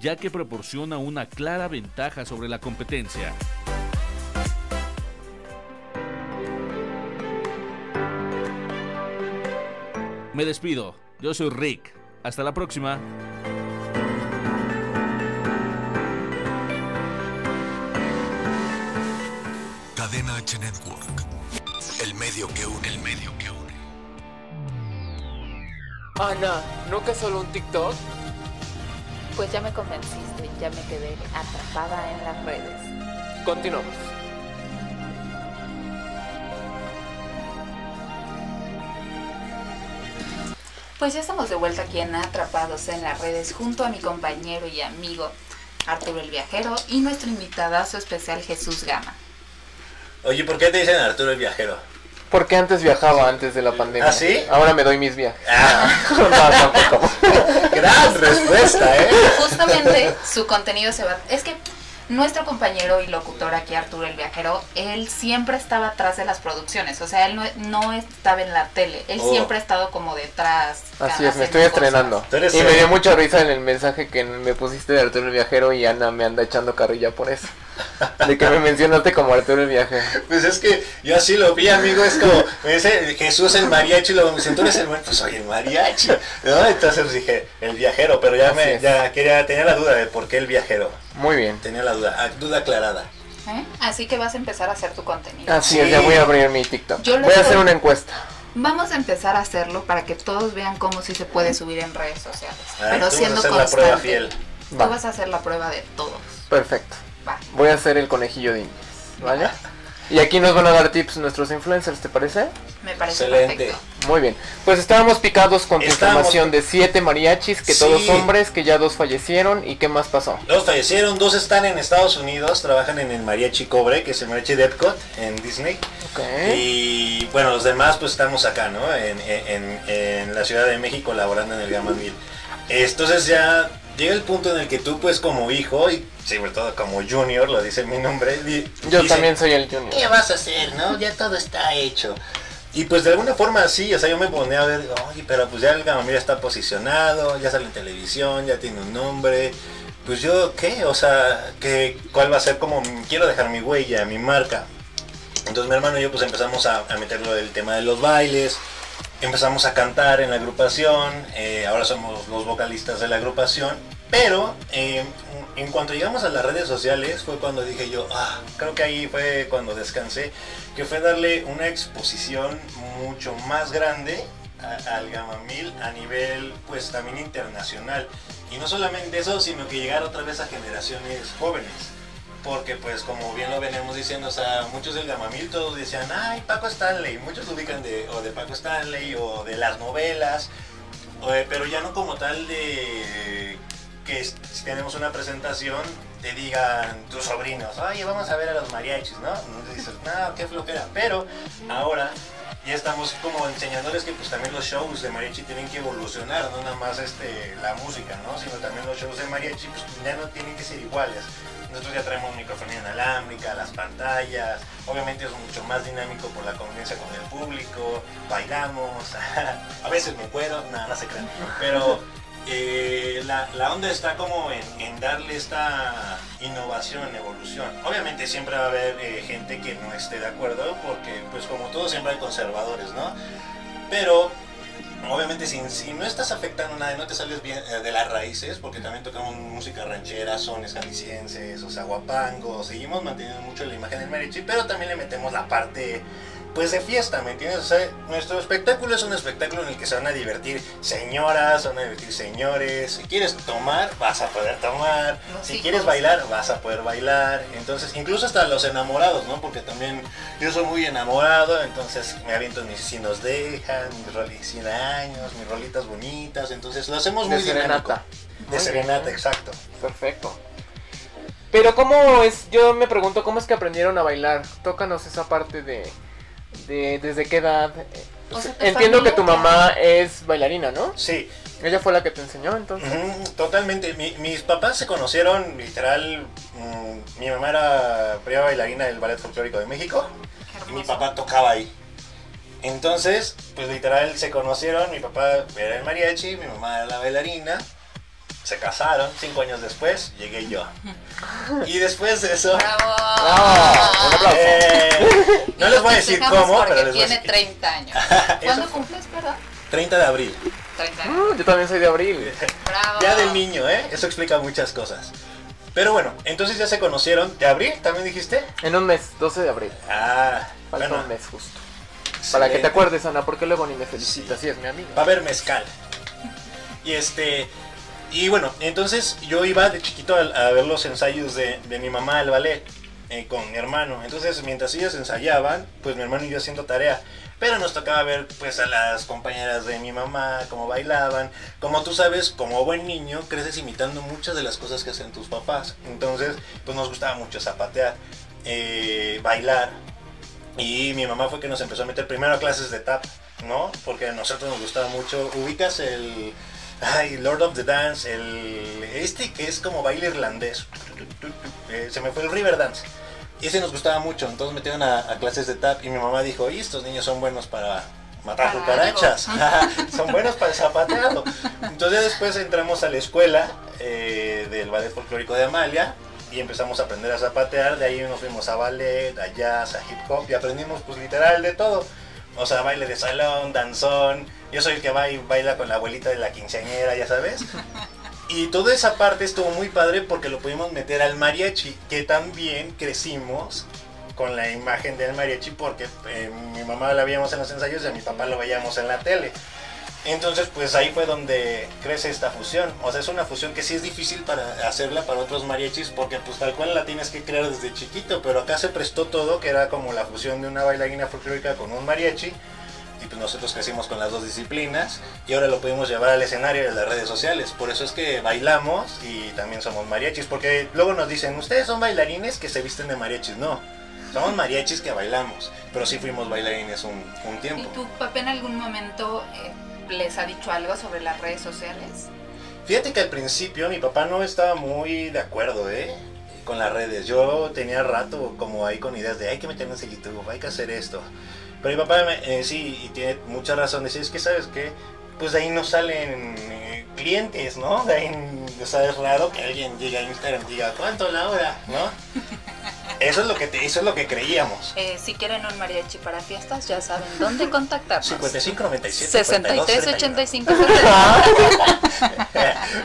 ya que proporciona una clara ventaja sobre la competencia. Me despido, yo soy Rick, hasta la próxima. Cadena H Network, el medio que une, el medio que une. Ana, ¿no que solo un TikTok? Pues ya me convenciste, ya me quedé atrapada en las redes. Continuamos. Pues ya estamos de vuelta aquí en Atrapados en las redes junto a mi compañero y amigo Arturo el Viajero y nuestro invitado su especial Jesús Gama. Oye, ¿por qué te dicen Arturo el viajero? Porque antes viajaba, antes de la pandemia. ¿Ah, sí? Ahora me doy mis viajes. Ah, [LAUGHS] No, tampoco. [LAUGHS] gran respuesta, ¿eh? Justamente su contenido se va... Es que nuestro compañero y locutor aquí, Arturo el Viajero, él siempre estaba atrás de las producciones. O sea, él no, no estaba en la tele. Él Oh. siempre ha estado como detrás. Así es, me estoy cosas. estrenando. Y me dio mucha risa en el mensaje que me pusiste de Arturo el Viajero y Ana me anda echando carrilla por eso. [LAUGHS] De que me mencionaste como Arturo el Viajero. Pues es que yo así lo vi, amigo, es como, me dice Jesús el mariachi, y luego me dice, tú eres el mariachi, pues soy el mariachi, ¿no? Entonces dije, el viajero, pero ya Así me, es. ya quería, tenía la duda de por qué el viajero, Muy bien. tenía la duda, ah, duda aclarada. ¿Eh? Así que vas a empezar a hacer tu contenido. Así Sí. es, ya voy a abrir mi TikTok. Yo Voy a hacer una encuesta. Vamos a empezar a hacerlo para que todos vean cómo sí se puede subir en redes sociales. Ah, pero tú vas a siendo hacer la constante. prueba fiel. Tú Va. vas a hacer la prueba de todos. Perfecto. Va. Voy a hacer el conejillo de indias. ¿Vale? Y aquí nos van a dar tips nuestros influencers, ¿te parece? Me parece Excelente. perfecto. Muy bien. Pues estábamos picados con tu Estábamos- información de siete mariachis, que Sí. todos hombres, que ya dos fallecieron y qué más pasó. Dos fallecieron, dos están en Estados Unidos, trabajan en el mariachi Cobre, que es el mariachi de Epcot, en Disney. Ok. Y bueno, los demás pues estamos acá, ¿no? En, en- en la Ciudad de México laborando en el Gamma Mil. Entonces ya llega el punto en el que tú pues como hijo y sobre todo como junior, lo dice mi nombre, di- Yo dice, también soy el junior. ¿Qué vas a hacer, no? Ya todo está hecho. Y pues de alguna forma sí, o sea, yo me ponía a ver, oye, pero pues ya el Gamamil está posicionado, ya sale en televisión, ya tiene un nombre. Pues yo, ¿qué? O sea, ¿qué, ¿cuál va a ser como, quiero dejar mi huella, mi marca? Entonces mi hermano y yo pues empezamos a, a meterlo del tema de los bailes, empezamos a cantar en la agrupación, eh, ahora somos los vocalistas de la agrupación, pero eh, en cuanto llegamos a las redes sociales fue cuando dije yo, ah, creo que ahí fue cuando descansé, que fue darle una exposición mucho más grande al Gamma 1000 a nivel pues también internacional. Y no solamente eso, sino que llegar otra vez a generaciones jóvenes. Porque pues como bien lo venimos diciendo, o sea, muchos del Gamamil todos decían, ay, Paco Stanley, muchos lo ubican de, o de Paco Stanley o de las novelas, de- pero ya no como tal de que si tenemos una presentación te digan tus sobrinos, oye, vamos a ver a los mariachis, ¿no? No dices, no, qué flojera, pero ahora ya estamos como enseñándoles que pues también los shows de mariachi tienen que evolucionar, no nada más este, la música, ¿no? Sino también los shows de mariachi pues ya no tienen que ser iguales. Nosotros ya traemos microfonía inalámbrica, las pantallas, obviamente es mucho más dinámico por la convivencia con el público, bailamos, [LAUGHS] a veces me cuero, nada, no se crean, pero eh, la, onda está como en, darle esta innovación, evolución. Obviamente siempre va a haber eh, gente que no esté de acuerdo, porque pues como todo siempre hay conservadores, ¿no? Pero obviamente si, no estás afectando nada, y no te sales bien eh, de las raíces, porque también tocamos música ranchera, sones jaliscienses, o sea, seguimos manteniendo mucho la imagen del mariachi, pero también le metemos la parte pues de fiesta, ¿me entiendes? O sea, nuestro espectáculo es un espectáculo en el que se van a divertir señoras, se van a divertir señores. Si quieres tomar, vas a poder tomar. Si quieres bailar, vas a poder bailar. Entonces, incluso hasta los enamorados, ¿no? Porque también yo soy muy enamorado, entonces me aviento mis si nos dejan, mis rolitas 100 años, mis rolitas bonitas. Entonces, lo hacemos muy De dinámico. serenata. De Muy serenata, bien. exacto. Perfecto. Pero cómo es, yo me pregunto cómo es que aprendieron a bailar. Tócanos esa parte de, de desde qué edad. O sea, tu Entiendo que tu mamá es bailarina, ¿no? Sí, Ella fue la que te enseñó, entonces. Totalmente. Mi- mis papás se conocieron literal. mm, mi mamá era primera bailarina del Ballet Folclórico de México y mi papá tocaba ahí. Entonces, pues literal se conocieron. Mi papá era el mariachi, mi mamá era la bailarina. Se casaron. Cinco años después llegué yo. [LAUGHS] Y después de eso. ¡Bravo! ¡Bravo! Un aplauso. eh, no les voy a decir cómo, porque pero les voy a tiene decir. 30 años. [LAUGHS] ¿Cuándo cumples, perdón? 30 de abril. 30 años. Mm, yo también soy de abril. ¡Bravo! Ya del niño, ¿eh? Eso explica muchas cosas. Pero bueno, entonces ya se conocieron. ¿De abril también dijiste? En un mes, 12 de abril. Ah, Falta bueno. un mes justo. Para que te acuerdes, Ana, porque luego ni me felicitas. Sí, es mi amiga. Va a haber mezcal. Y este. Y bueno, entonces yo iba de chiquito a, ver los ensayos de, de mi mamá al ballet. eh, con mi hermano. Entonces, mientras ellos ensayaban, pues mi hermano y yo haciendo tarea. Pero nos tocaba ver pues a las compañeras de mi mamá, cómo bailaban. Como tú sabes, como buen niño, creces imitando muchas de las cosas que hacen tus papás. Entonces, pues nos gustaba mucho zapatear, eh, bailar. Y mi mamá fue que nos empezó a meter primero a clases de tap, ¿no? Porque a nosotros nos gustaba mucho. Ubicas el... Ay, Lord of the Dance, el... Este que es como baile irlandés. Eh, se me fue el River Dance. Y ese nos gustaba mucho, entonces metieron a, a clases de tap y mi mamá dijo, y estos niños son buenos para matar cucarachas, [LAUGHS] son buenos para el zapateado. Entonces después entramos a la escuela eh, del ballet folclórico de Amalia y empezamos a aprender a zapatear, de ahí nos fuimos a ballet, a jazz, a hip hop y aprendimos pues literal de todo. O sea, baile de salón, danzón, yo soy el que va y baila con la abuelita de la quinceañera, ya sabes. Y toda esa parte estuvo muy padre porque lo pudimos meter al mariachi, que también crecimos con la imagen del mariachi porque eh, mi mamá la veíamos en los ensayos y a mi papá lo veíamos en la tele. Entonces, pues ahí fue donde crece esta fusión. O sea, es una fusión que sí es difícil para hacerla para otros mariachis porque pues tal cual la tienes que crear desde chiquito, pero acá se prestó todo, que era como la fusión de una bailarina folclórica con un mariachi. Y pues nosotros crecimos con las dos disciplinas y ahora lo pudimos llevar al escenario de las redes sociales. Por eso es que bailamos y también somos mariachis. Porque luego nos dicen, ustedes son bailarines que se visten de mariachis. No, somos mariachis que bailamos. Pero sí fuimos bailarines un, un ¿Y tiempo. tu papá en algún momento eh, les ha dicho algo sobre las redes sociales? Fíjate que al principio mi papá no estaba muy de acuerdo, ¿eh? Con las redes. Yo tenía rato como ahí con ideas de hay que meternos en YouTube, hay que hacer esto. Pero mi papá eh, sí, y tiene mucha razón, decir, es que sabes qué, pues de ahí no salen eh, clientes, ¿no? De ahí, o sea, es raro que alguien llegue a Instagram y diga, ¿cuánto la hora? ¿No? Eso es lo que, te- eso es lo que creíamos. Eh, si quieren un mariachi para fiestas, ya saben dónde contactarnos. 55, 97, 63 85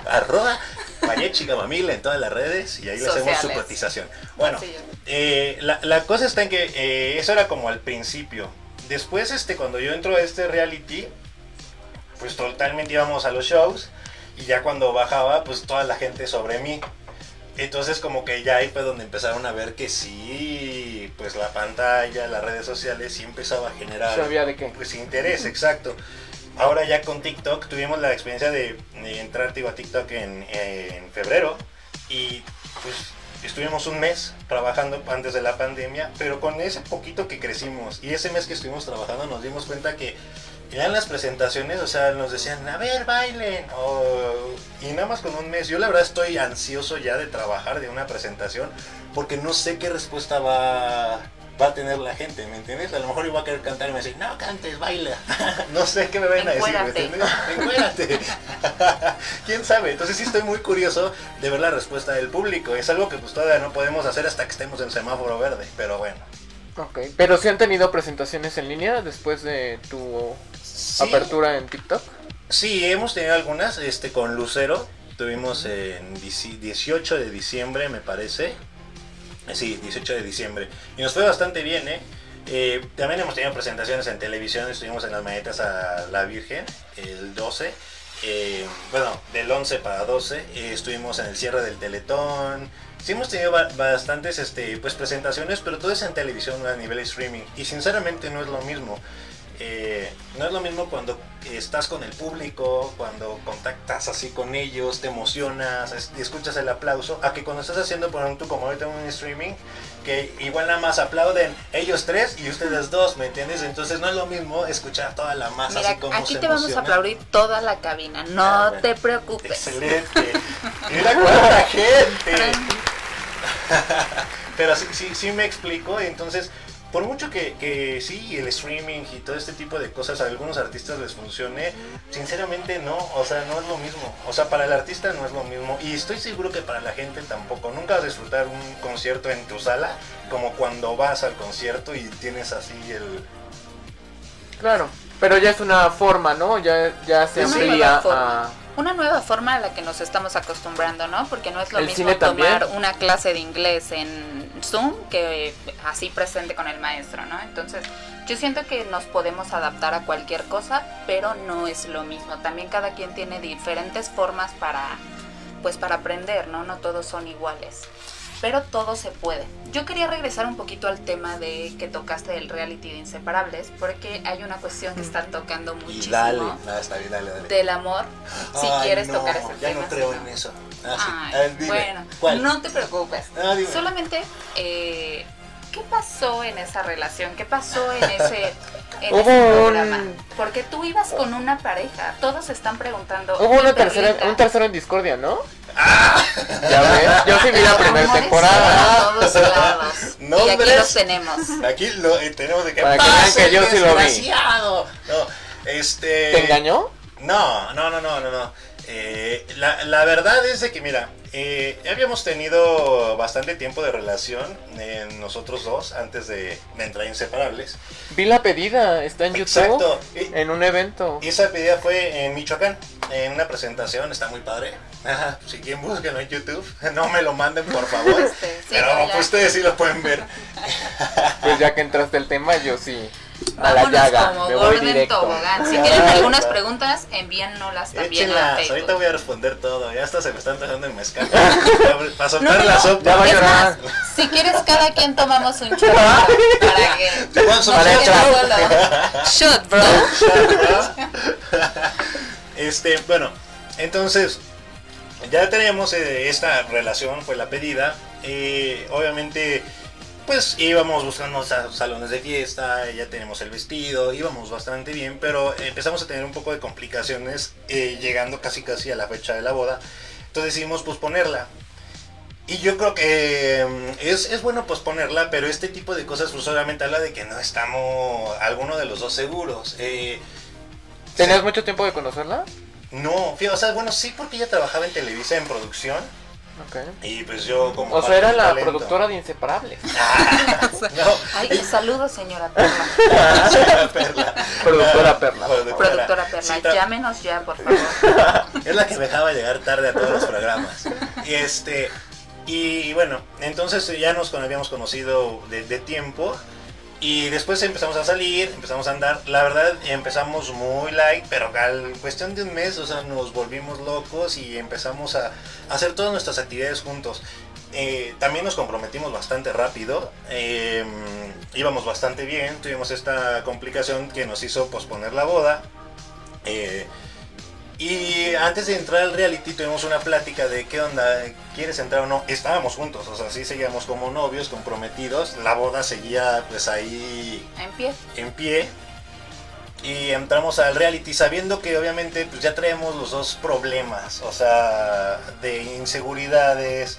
Arroba Mariachi Gamamil en todas las redes y ahí le hacemos su cotización. Bueno, eh, la, la cosa está en que eh, eso era como al principio. Después, este, cuando yo entro a este reality, pues totalmente íbamos a los shows y ya cuando bajaba, pues toda la gente sobre mí. Entonces como que ya ahí fue donde empezaron a ver que sí, pues la pantalla, las redes sociales sí empezaba a generar ¿Sabía de qué? pues interés, exacto. Ahora ya con TikTok tuvimos la experiencia de, de entrar digo, a TikTok en, en febrero y pues estuvimos un mes trabajando antes de la pandemia, pero con ese poquito que crecimos y ese mes que estuvimos trabajando nos dimos cuenta que ya en las presentaciones, o sea, nos decían, a ver, bailen, o- y nada más con un mes, yo la verdad estoy ansioso ya de trabajar de una presentación porque no sé qué respuesta va, va a tener la gente, ¿me entiendes? A lo mejor iba a querer cantar y me decir, no cantes, baila. [LAUGHS] no sé qué me van a decir, ¿me entiendes? Encuérate. [LAUGHS] ¿Quién sabe? Entonces sí estoy muy curioso de ver la respuesta del público. Es algo que pues todavía no podemos hacer hasta que estemos en semáforo verde, pero bueno. Ok, pero si han tenido presentaciones en línea después de tu Sí. apertura en TikTok. Sí, hemos tenido algunas, este con Lucero, tuvimos en dieci- 18 de diciembre, me parece. Sí, 18 de diciembre. Y nos fue bastante bien, ¿eh? Eh, también hemos tenido presentaciones en televisión, estuvimos en las manetas a la Virgen el 12. eh, bueno, del 11 para 12, eh, estuvimos en el cierre del Teletón. Sí hemos tenido ba- bastantes este, pues, presentaciones, pero todo es en televisión a nivel streaming. Y sinceramente no es lo mismo. Eh, no es lo mismo cuando estás con el público, cuando contactas así con ellos, te emocionas, es- escuchas el aplauso, a que cuando estás haciendo, por ejemplo, como ahorita un streaming, que igual nada más aplauden ellos tres y ustedes dos, ¿me entiendes? Entonces no es lo mismo escuchar a toda la masa Mira, así como aquí se te vamos a emociona. aplaudir toda la cabina, no Ah, te preocupes. Excelente. Mira cuánta gente. [LAUGHS] Pero sí, sí, sí me explico. Entonces, por mucho que, que sí, el streaming y todo este tipo de cosas a algunos artistas les funcione, sinceramente no, o sea, no es lo mismo. O sea, para el artista no es lo mismo. Y estoy seguro que para la gente tampoco. Nunca vas a disfrutar un concierto en tu sala como cuando vas al concierto y tienes así el... Claro, pero ya es una forma, ¿no? Ya, ya se amplía a... Una nueva forma a la que nos estamos acostumbrando, ¿no? Porque no es lo El mismo tomar una clase de inglés en Zoom que así presente con el maestro, ¿no? Entonces, yo siento que nos podemos adaptar a cualquier cosa, pero no es lo mismo. También cada quien tiene diferentes formas para pues para aprender, ¿no? No todos son iguales. Pero todo se puede. Yo quería regresar un poquito al tema de que tocaste del reality de Inseparables, porque hay una cuestión que están tocando muchísimo dale, nada, está bien, dale, dale. del amor. Si Ay, quieres no, tocar ese ya tema. no creo en ¿no? eso. Ah, sí. Ay, ver, bueno, ¿cuál? no te preocupes. Ah. Solamente, eh, ¿qué pasó en esa relación? ¿Qué pasó en ese, [LAUGHS] en ese programa? Porque tú ibas con una pareja. Todos están preguntando. Hubo una "Oye, tercera, un tercero en discordia, ¿no? Ah. Ya ves, yo sí vi la primera temporada. por todos lados. No, y aquí los tenemos. Aquí lo eh, tenemos de que Para que vean ¡Pase, que yo sí lo vi". No, este. ¿Te engañó? No, no, no, no, no, no. Eh, la, la verdad es de que, mira, eh, ya habíamos tenido bastante tiempo de relación eh, nosotros dos antes de, de entrar a Inseparables. Vi la pedida, está en YouTube. Exacto. Y- En un evento. Y esa pedida fue en Michoacán, en una presentación, está muy padre. Si quieren búsquenlo en YouTube, [LAUGHS] no me lo manden por favor. Este, sí, pero pues ustedes sí lo pueden ver. Pues ya que entraste el tema, yo sí. A la Vámonos llaga, como me voy gordo en directo. tobogán. Si ya. [LAUGHS] algunas preguntas, envíennolas también a ahorita voy a responder todo, ya hasta se me están dejando el mezcal. [LAUGHS] Para soltar No, no, la sopa. Ya va a llorar. más, si quieres cada quien tomamos un shot para que Te no se el shot. [LAUGHS] Shot, bro. Este, bueno, entonces ya teníamos eh, esta relación, fue la pedida. eh, obviamente, pues íbamos buscando sa- salones de fiesta, ya tenemos el vestido, íbamos bastante bien, pero empezamos a tener un poco de complicaciones eh, llegando casi casi a la fecha de la boda. Entonces decidimos posponerla. Y yo creo que mm, es, es bueno posponerla, pero este tipo de cosas pues obviamente habla de que no estamos alguno de los dos seguros. Eh, ¿Tenías mucho tiempo de conocerla? no, fíjate, o sea, bueno, sí porque ella trabajaba en Televisa en producción Y pues yo como... O sea, era la talento. productora de Inseparables. Ah, [LAUGHS] no, Ay, saludos, señora [LAUGHS] Perla. señora Perla. Productora Perla. Productora Perla, Sí, llámenos ya, por favor. [LAUGHS] Es la que me dejaba llegar tarde a todos los programas. Y este... Y bueno, entonces ya nos habíamos conocido de, de tiempo y después empezamos a salir, empezamos a andar. La verdad empezamos muy light, pero al cuestión de un mes, o sea, nos volvimos locos y empezamos a, hacer todas nuestras actividades juntos. Eh, también nos comprometimos bastante rápido, eh, íbamos bastante bien, tuvimos esta complicación que nos hizo posponer la boda. Eh, y antes de entrar al reality tuvimos una plática de qué onda, ¿quieres entrar o no? Estábamos juntos, o sea, sí seguíamos como novios, comprometidos. La boda seguía pues ahí En pie. en pie. Y entramos al reality sabiendo que obviamente pues ya traemos los dos problemas, o sea, de inseguridades,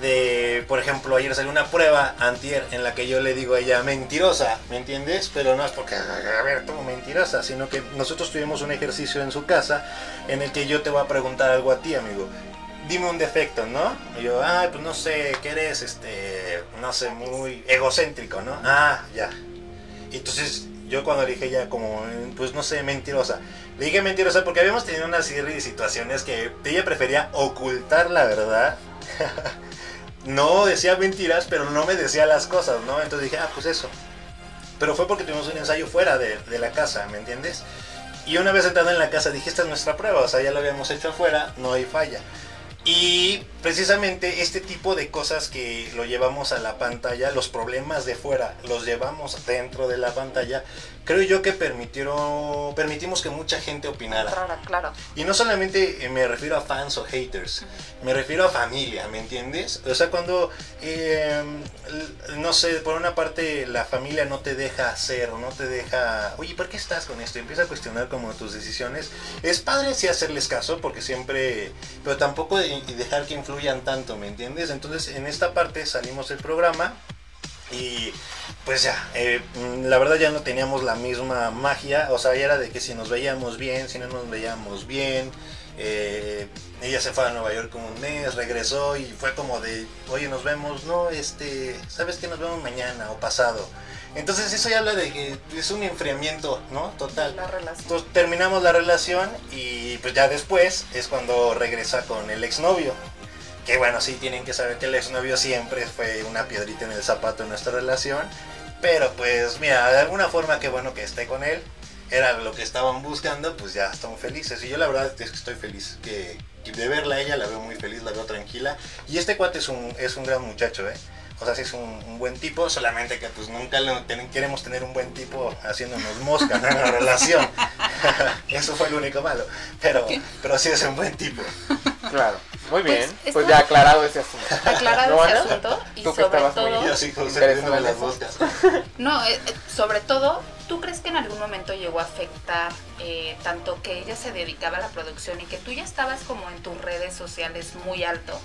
de, por ejemplo, ayer salió una prueba antier en la que yo le digo a ella mentirosa, ¿me entiendes? Pero no es porque, a ver, como mentirosa, sino que nosotros tuvimos un ejercicio en su casa en el que yo te voy a preguntar algo a ti, amigo. Dime un defecto, ¿no? Y yo, ay, pues no sé, que eres, este, no sé, muy egocéntrico, ¿no? Ah, ya. Entonces yo cuando le dije ya como, pues no sé, mentirosa. Le dije mentirosa porque habíamos tenido una serie de situaciones que ella prefería ocultar la verdad. [LAUGHS] no decía mentiras, pero no me decía las cosas, ¿no? Entonces dije, ah, pues eso. Pero fue porque tuvimos un ensayo fuera de, la casa, ¿me entiendes? Y una vez entrando en la casa dije, esta es nuestra prueba, o sea, ya lo habíamos hecho afuera, no hay falla. Y precisamente este tipo de cosas que lo llevamos a la pantalla, los problemas de fuera, los llevamos dentro de la pantalla, creo yo que permitieron, permitimos que mucha gente opinara. Claro, claro. Y no solamente eh, me refiero a fans o haters, me refiero a familia, ¿me entiendes? O sea, cuando, eh, no sé, por una parte la familia no te deja hacer o no te deja, oye, ¿por qué estás con esto? Empieza a cuestionar como tus decisiones. Es padre sí hacerles caso porque siempre, pero tampoco de- y dejar que influyan tanto, ¿me entiendes? Entonces en esta parte salimos del programa y pues ya, eh, mm, la verdad ya no teníamos la misma magia, o sea, ya era de que si nos veíamos bien, si no nos veíamos bien, eh, ella se fue a Nueva York como un mes, regresó y fue como de, oye, nos vemos, no, este, ¿sabes que nos vemos mañana o pasado? Entonces eso ya habla de que es un enfriamiento, ¿no? Total. La relación. Entonces terminamos la relación y pues ya después es cuando regresa con el exnovio. Que bueno, sí tienen que saber que el exnovio siempre fue una piedrita en el zapato en nuestra relación. Pero pues mira, de alguna forma qué bueno que esté con él. era lo que estaban buscando, pues ya estamos felices. Y yo la verdad es que estoy feliz. Que, que de verla a ella la veo muy feliz, la veo tranquila. Y este cuate es un, es un gran muchacho, ¿eh? O sea, sí es un, un buen tipo, solamente que pues nunca lo ten- queremos tener un buen tipo haciéndonos mosca ¿no? en la relación. [LAUGHS] Eso fue lo único malo. Pero, pero sí es un buen tipo. Claro. Muy Pues, bien. Pues, está- ya aclarado ese asunto. Aclarado [LAUGHS] ¿No, ese Ana? asunto y Tú que sobre estabas muy- todo... Y así como se Interesado de en las moscas. [LAUGHS] No, eh, eh, sobre todo, ¿tú crees que en algún momento llegó a afectar eh, tanto que ella se dedicaba a la producción y que tú ya estabas como en tus redes sociales muy alto?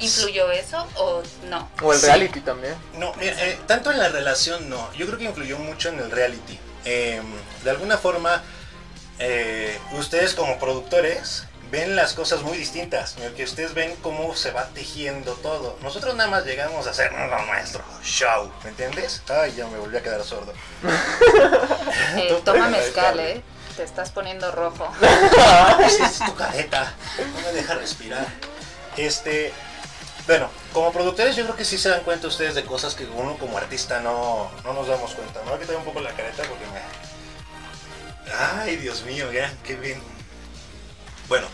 ¿Influyó eso o no? O el Sí. reality también. No, mira, eh, tanto en la relación no. Yo creo que influyó mucho en el reality. Eh, de alguna forma, eh, ustedes como productores ven las cosas muy distintas. Que ustedes ven cómo se va tejiendo todo. Nosotros nada más llegamos a hacer lo nuestro show, ¿me entiendes? Ay, ya me volví a quedar sordo. Eh, toma mezcal. ¿eh? Te estás poniendo rojo. [LAUGHS] Es tu careta. No me deja respirar. Este. Bueno, como productores yo creo que sí se dan cuenta ustedes de cosas que uno como artista no, no nos damos cuenta. Me voy a quitar un poco la careta porque me... Ay, Dios mío, ya, qué bien. Bueno,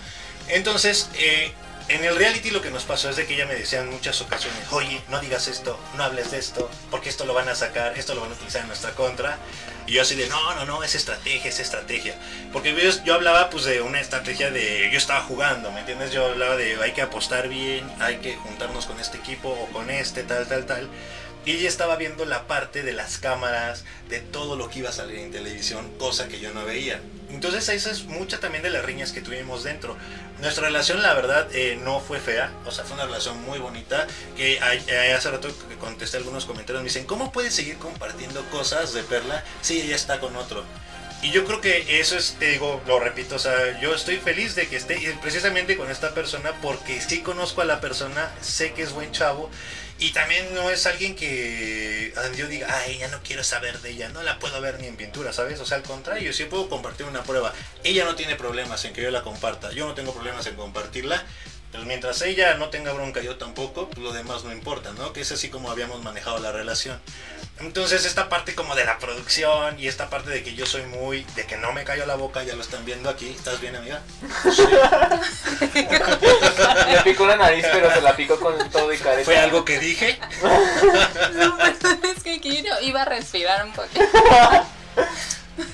entonces, eh, en el reality lo que nos pasó es de que ella me decía en muchas ocasiones, oye, no digas esto, no hables de esto, porque esto lo van a sacar, esto lo van a utilizar en nuestra contra. Y yo así de, no, no, no, es estrategia, es estrategia. Porque yo, yo hablaba pues de una estrategia de, yo estaba jugando, ¿me entiendes? Yo hablaba de, hay que apostar bien, hay que juntarnos con este equipo o con este, tal, tal, tal. Y ella estaba viendo la parte de las cámaras, de todo lo que iba a salir en televisión, cosa que yo no veía. Entonces esa es mucha también de las riñas que tuvimos dentro. Nuestra relación, la verdad, eh, no fue fea, o sea, fue una relación muy bonita. Que eh, hace rato que contesté algunos comentarios, me dicen, ¿cómo puedes seguir compartiendo cosas de Perla si ella está con otro? Y yo creo que eso es, te digo, lo repito, o sea, yo estoy feliz de que esté precisamente con esta persona porque sí conozco a la persona, sé que es buen chavo y también no es alguien que yo diga, ay, ya no quiero saber de ella, no la puedo ver ni en pintura, ¿sabes? O sea, al contrario, sí puedo compartir una prueba. Ella no tiene problemas en que yo la comparta, yo no tengo problemas en compartirla. Pues mientras ella no tenga bronca, yo tampoco, pues lo demás no importa, ¿no? Que es así como habíamos manejado la relación. Entonces esta parte como de la producción y esta parte de que yo soy muy, de que no me cayó la boca, ya lo están viendo aquí. ¿Estás bien, amiga? Le picó la nariz, pero se la picó con todo y careta. ¿Fue algo que dije? No, es que quiero- iba a respirar un poquito.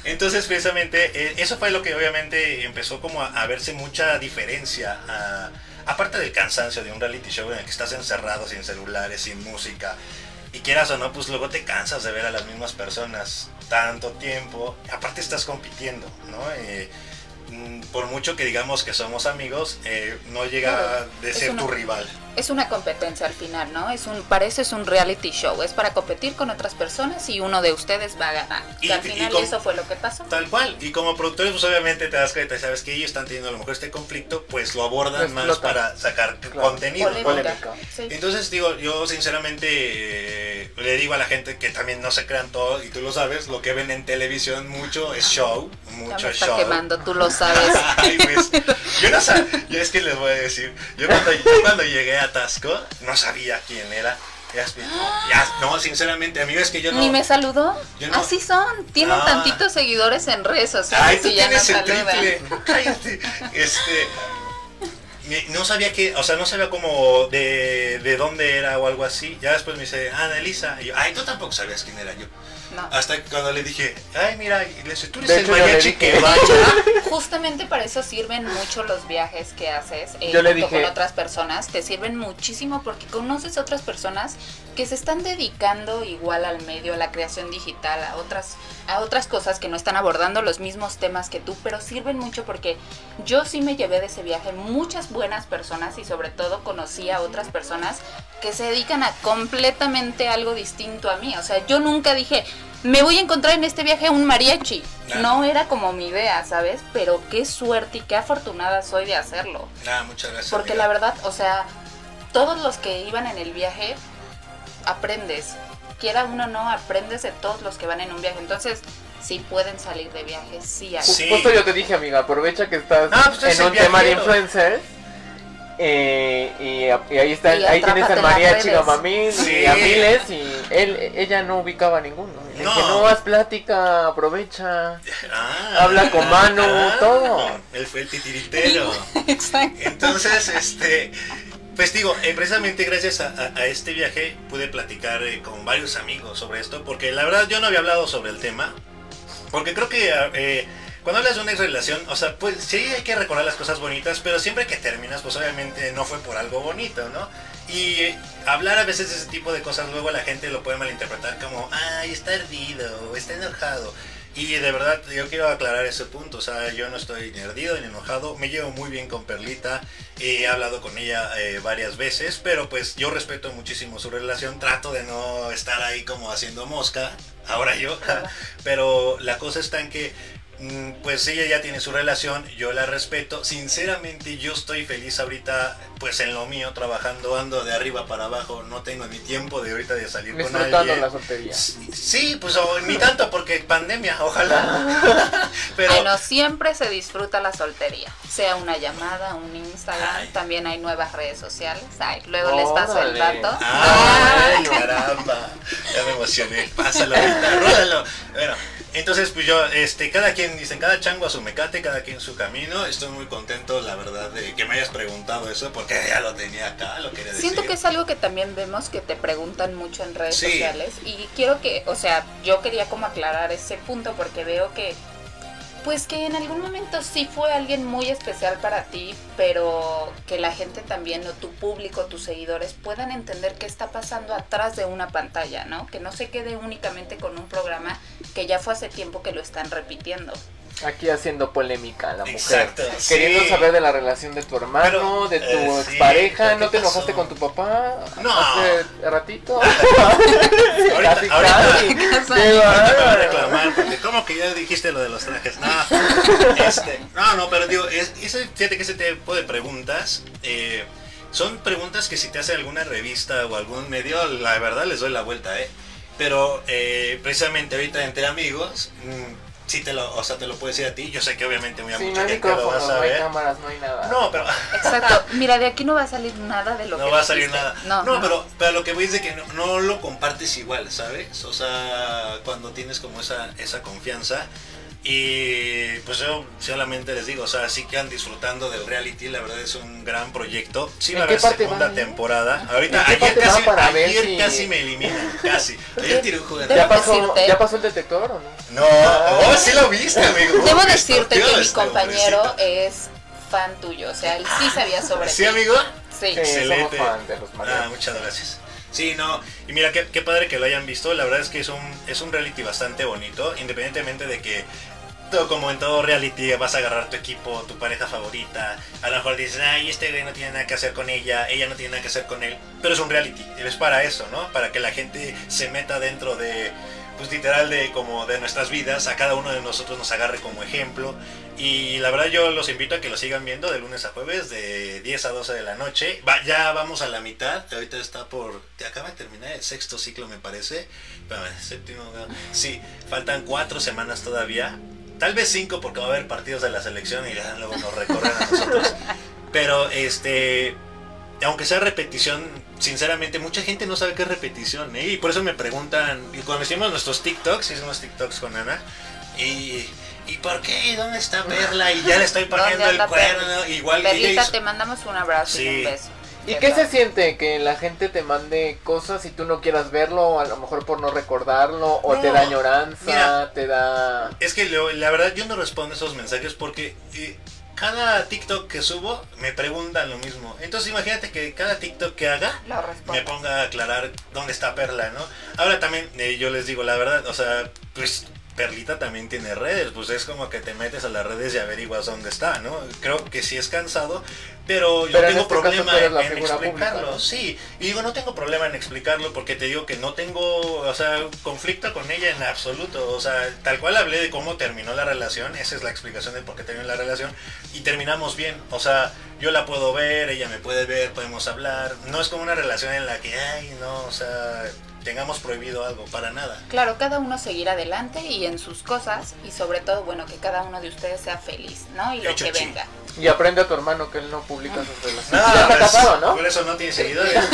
Entonces precisamente eh, eso fue lo que obviamente empezó como a, a verse mucha diferencia. a- aparte del cansancio de un reality show en el que estás encerrado sin celulares, sin música. Y quieras o no, pues luego te cansas de ver a las mismas personas tanto tiempo. Aparte estás compitiendo, ¿no? Eh, por mucho que digamos que somos amigos, eh, no llega Claro, de es ser una- tu rival. Es una competencia al final, ¿no? Es un, para eso es un reality show, es para competir con otras personas y uno de ustedes va a ganar. Y- Y, al y final eso fue lo que pasó. Tal cual. Y como productores, pues obviamente te das cuenta, sabes que ellos están teniendo a lo mejor este conflicto, pues lo abordan más para sacar Claro. contenido. Polémica. Polémica. Sí. Entonces digo, yo sinceramente eh, le digo a la gente que también no se crean todo, y tú lo sabes, lo que ven en televisión mucho es show, Ya mucho me está show. quemando, tú lo sabes. [LAUGHS] Ay, pues, yo no sabía, yo es que les voy a decir, yo cuando, yo cuando llegué a Tasco no sabía quién era. Ya, ya, no, sinceramente, amigo, es que yo no. Ni me saludó. No- Así son. Tienen Ah. tantitos seguidores en redes sociales Ay, tú y ya no el triple. [LAUGHS] Cállate. Este. No sabía que, o sea, no sabía como de, de dónde era o algo así. Ya después me dice, Ana Elisa. Y yo, ay, tú tampoco sabías quién era yo. No. Hasta que cuando le dije, ay, mira, y le dije, tú eres De el mariachi que va. [LAUGHS] Justamente para eso sirven mucho los viajes que haces eh, Yo le junto dije- con otras personas. Te sirven muchísimo porque conoces otras personas que se están dedicando igual al medio, a la creación digital, a otras, a otras cosas que no están abordando los mismos temas que tú, pero sirven mucho porque yo sí me llevé de ese viaje muchas buenas personas y sobre todo conocí a otras personas que se dedican a completamente algo distinto a mí. O sea, yo nunca dije, me voy a encontrar en este viaje un mariachi. Claro. No era como mi idea, ¿sabes? Pero qué suerte y qué afortunada soy de hacerlo. Ah, muchas gracias. Porque la verdad, o sea, todos los que iban en el viaje, aprendes. Quiera uno no, aprendes de todos los que van en un viaje. Entonces, si pueden salir de viaje, sí. hagan. Sí. Justo yo te dije, amiga, aprovecha que estás pues es en un tema de influencers Eh, y, y, ahí está, Y ahí tienes redes. Gamamín Sí. y a Miles y él, ella no ubicaba a ninguno. Le dije, No. no, haz plática, aprovecha. [LAUGHS] Ah, Habla con mano, ah, todo. Él fue el titiritero. [LAUGHS] Exacto. Entonces, este, pues digo, eh, precisamente gracias a, este viaje pude platicar eh, con varios amigos sobre esto, porque la verdad yo no había hablado sobre el tema, porque creo que eh, cuando hablas de una ex relación, o sea, pues sí hay que recordar las cosas bonitas, pero siempre que terminas, pues obviamente no fue por algo bonito, ¿no? Y hablar a veces de ese tipo de cosas, luego la gente lo puede malinterpretar como, ay, está herdido, o está enojado. Y de verdad, yo quiero aclarar ese punto. O sea, yo no estoy ni herdido ni enojado. Me llevo muy bien con Perlita. He hablado con ella eh, varias veces. Pero pues yo respeto muchísimo su relación. Trato de no estar ahí como haciendo mosca. Ahora yo. [LAUGHS] Pero la cosa está en que pues ella ya tiene su relación, yo la respeto. Sinceramente yo estoy feliz ahorita pues en lo mío, trabajando, ando de arriba para abajo, no tengo ni tiempo de ahorita de salir con Disfrutando alguien. la soltería. Sí, pues o- ni tanto porque pandemia, ojalá. [LAUGHS] Pero Bueno, siempre se disfruta la soltería. Sea una llamada, un Instagram, Ay. también hay nuevas redes sociales. Ay, luego les paso el dato. Ay, caramba. Ya me emocioné. Pásalo ahorita, rólalo. Bueno, entonces pues yo, este, cada quien, dicen, cada chango a su mecate, cada quien su camino. Estoy muy contento, la verdad, de que me hayas preguntado eso, porque ya lo tenía acá, lo quería decir. Siento que es algo que también vemos que te preguntan mucho en redes Sí. sociales y quiero que, o sea, yo quería como aclarar ese punto porque veo que, pues que en algún momento sí fue alguien muy especial para ti, pero que la gente también o tu público, tus seguidores puedan entender qué está pasando atrás de una pantalla, ¿no? Que no se quede únicamente con un programa que ya fue hace tiempo que lo están repitiendo. Aquí haciendo polémica la mujer. Exacto, Queriendo sí. saber de la relación de tu hermano, Pero, de tu eh, sí, expareja. ¿qué ¿No te pasó? enojaste con tu papá? No. Hace ratito. [LAUGHS] Ahorita, Casi, ahorita, casi. A reclamar, porque como que ya dijiste lo de los trajes. No, [LAUGHS] este, no, no, pero digo, es, ese, fíjate que ese tipo de preguntas eh, son preguntas que si te hace alguna revista o algún medio, la verdad les doy la vuelta, ¿eh? Pero eh, precisamente ahorita entre amigos, mm, sí te lo, o sea, te lo puedo decir a ti. Yo sé que obviamente muy a Sí, no mucha hay gente lo va a micrófonos, no hay saber. cámaras, no hay nada. No, pero Exacto. [LAUGHS] Mira, de aquí no va a salir nada de lo que no va a salir nada. No, No, no. pero, pero lo que voy es de que no, no lo compartes igual, ¿sabes? O sea, cuando tienes como esa, esa confianza. Y pues yo solamente les digo, o sea, sí quedan disfrutando del reality, la verdad es un gran proyecto. Sí ¿En va a haber segunda van? temporada. Ahorita, ¿En qué ayer, casi, para ver ayer si- casi me eliminan, [LAUGHS] casi. Ayer tiré un juguete. ¿Ya pasó, ¿Ya pasó el detector o no? No, oh, sí lo viste, amigo. Debo decirte que mi este compañero hombrecito. es fan tuyo, o sea, él sí sabía sobre ¿Sí, ti. amigo? Sí. Sí, Excelente. somos fan de los Ah, muchas gracias. Sí, no, y mira, qué, padre que lo hayan visto. La verdad es que es un, es un reality bastante bonito, independientemente de que, como en todo reality, vas a agarrar tu equipo, tu pareja favorita. A lo mejor dices, ay, este güey no tiene nada que hacer con ella, ella no tiene nada que hacer con él. Pero es un reality, es para eso, ¿no? Para que la gente se meta dentro de, pues literal, de como de nuestras vidas. A cada uno de nosotros nos agarre como ejemplo. Y la verdad yo los invito a que lo sigan viendo de lunes a jueves de 10 a 12 de la noche. Va- ya vamos a la mitad. Ahorita está por... Te acaba de terminar el sexto ciclo me parece. Espérame, séptimo... Sí, faltan cuatro semanas todavía. Tal vez cinco porque va a haber partidos de la selección y ya luego nos recorren a nosotros. [LAUGHS] Pero este... Aunque sea repetición, sinceramente mucha gente no sabe qué es repetición. ¿eh? Y por eso me preguntan... Y cuando hicimos nuestros TikToks, hicimos TikToks con Ana. Y... ¿Y por qué? ¿Dónde está Perla? Y ya le estoy [LAUGHS] poniendo ¿Dónde el cuerno. Perla? Igual Perlita, hizo- te mandamos un abrazo y un beso. ¿Y qué se siente? Que la gente te mande cosas y tú no quieras verlo, a lo mejor por no recordarlo, o te da añoranza, mira. te da... Es que la verdad yo no respondo esos mensajes porque eh, cada TikTok que subo me preguntan lo mismo. Entonces imagínate que cada TikTok que haga me ponga a aclarar dónde está Perla, ¿no? Ahora también eh, yo les digo la verdad, o sea, pues Perlita también tiene redes, pues es como que te metes a las redes y averiguas dónde está, ¿no? Creo que sí es cansado, pero yo Pero en tengo este problema en, explicarlo, pública, ¿no? sí, y digo, no tengo problema en explicarlo porque te digo que no tengo, o sea, conflicto con ella en absoluto, o sea, tal cual hablé de cómo terminó la relación, esa es la explicación de por qué terminó la relación, y terminamos bien, o sea, yo la puedo ver, ella me puede ver, podemos hablar, no es como una relación en la que, ay, no, o sea, tengamos prohibido algo, para nada. Claro, cada uno seguir adelante y en sus cosas y sobre todo, bueno, que cada uno de ustedes sea feliz, ¿no? Y lo Hecho que chi. venga. Y aprende a tu hermano que él no publica sus relaciones. No, ya está pues, casado, ¿no? Por eso no tiene seguidores. [LAUGHS]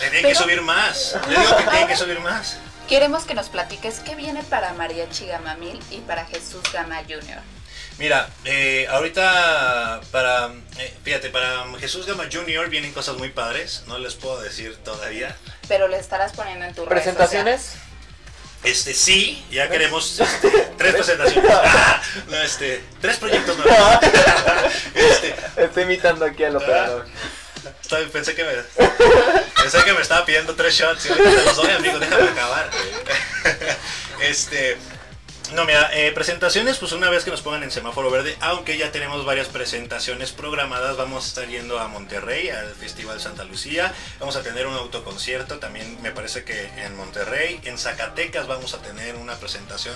Tiene que subir más. Le digo que tiene que subir más. Queremos que nos platiques qué viene para Mariachi Gamamil y para Jesús Gama Jr. Mira, eh, ahorita para, eh, fíjate, para Jesús Gama Jr. vienen cosas muy padres, no les puedo decir todavía. Pero le estarás poniendo en tu redes ¿Presentaciones? Este, sí, ya queremos este, tres presentaciones. Ah, [LAUGHS] [LAUGHS] no, este, tres proyectos nuevos. [LAUGHS] Este, Estoy imitando aquí al operador. estoy- pensé que me, pensé que me estaba pidiendo tres shots y ahorita te los doy, amigo, déjame acabar. Este, no, mira, eh, presentaciones, pues una vez que nos pongan en semáforo verde, aunque ya tenemos varias presentaciones programadas, vamos a estar yendo a Monterrey, al Festival Santa Lucía, vamos a tener un autoconcierto, también me parece que en Monterrey, en Zacatecas vamos a tener una presentación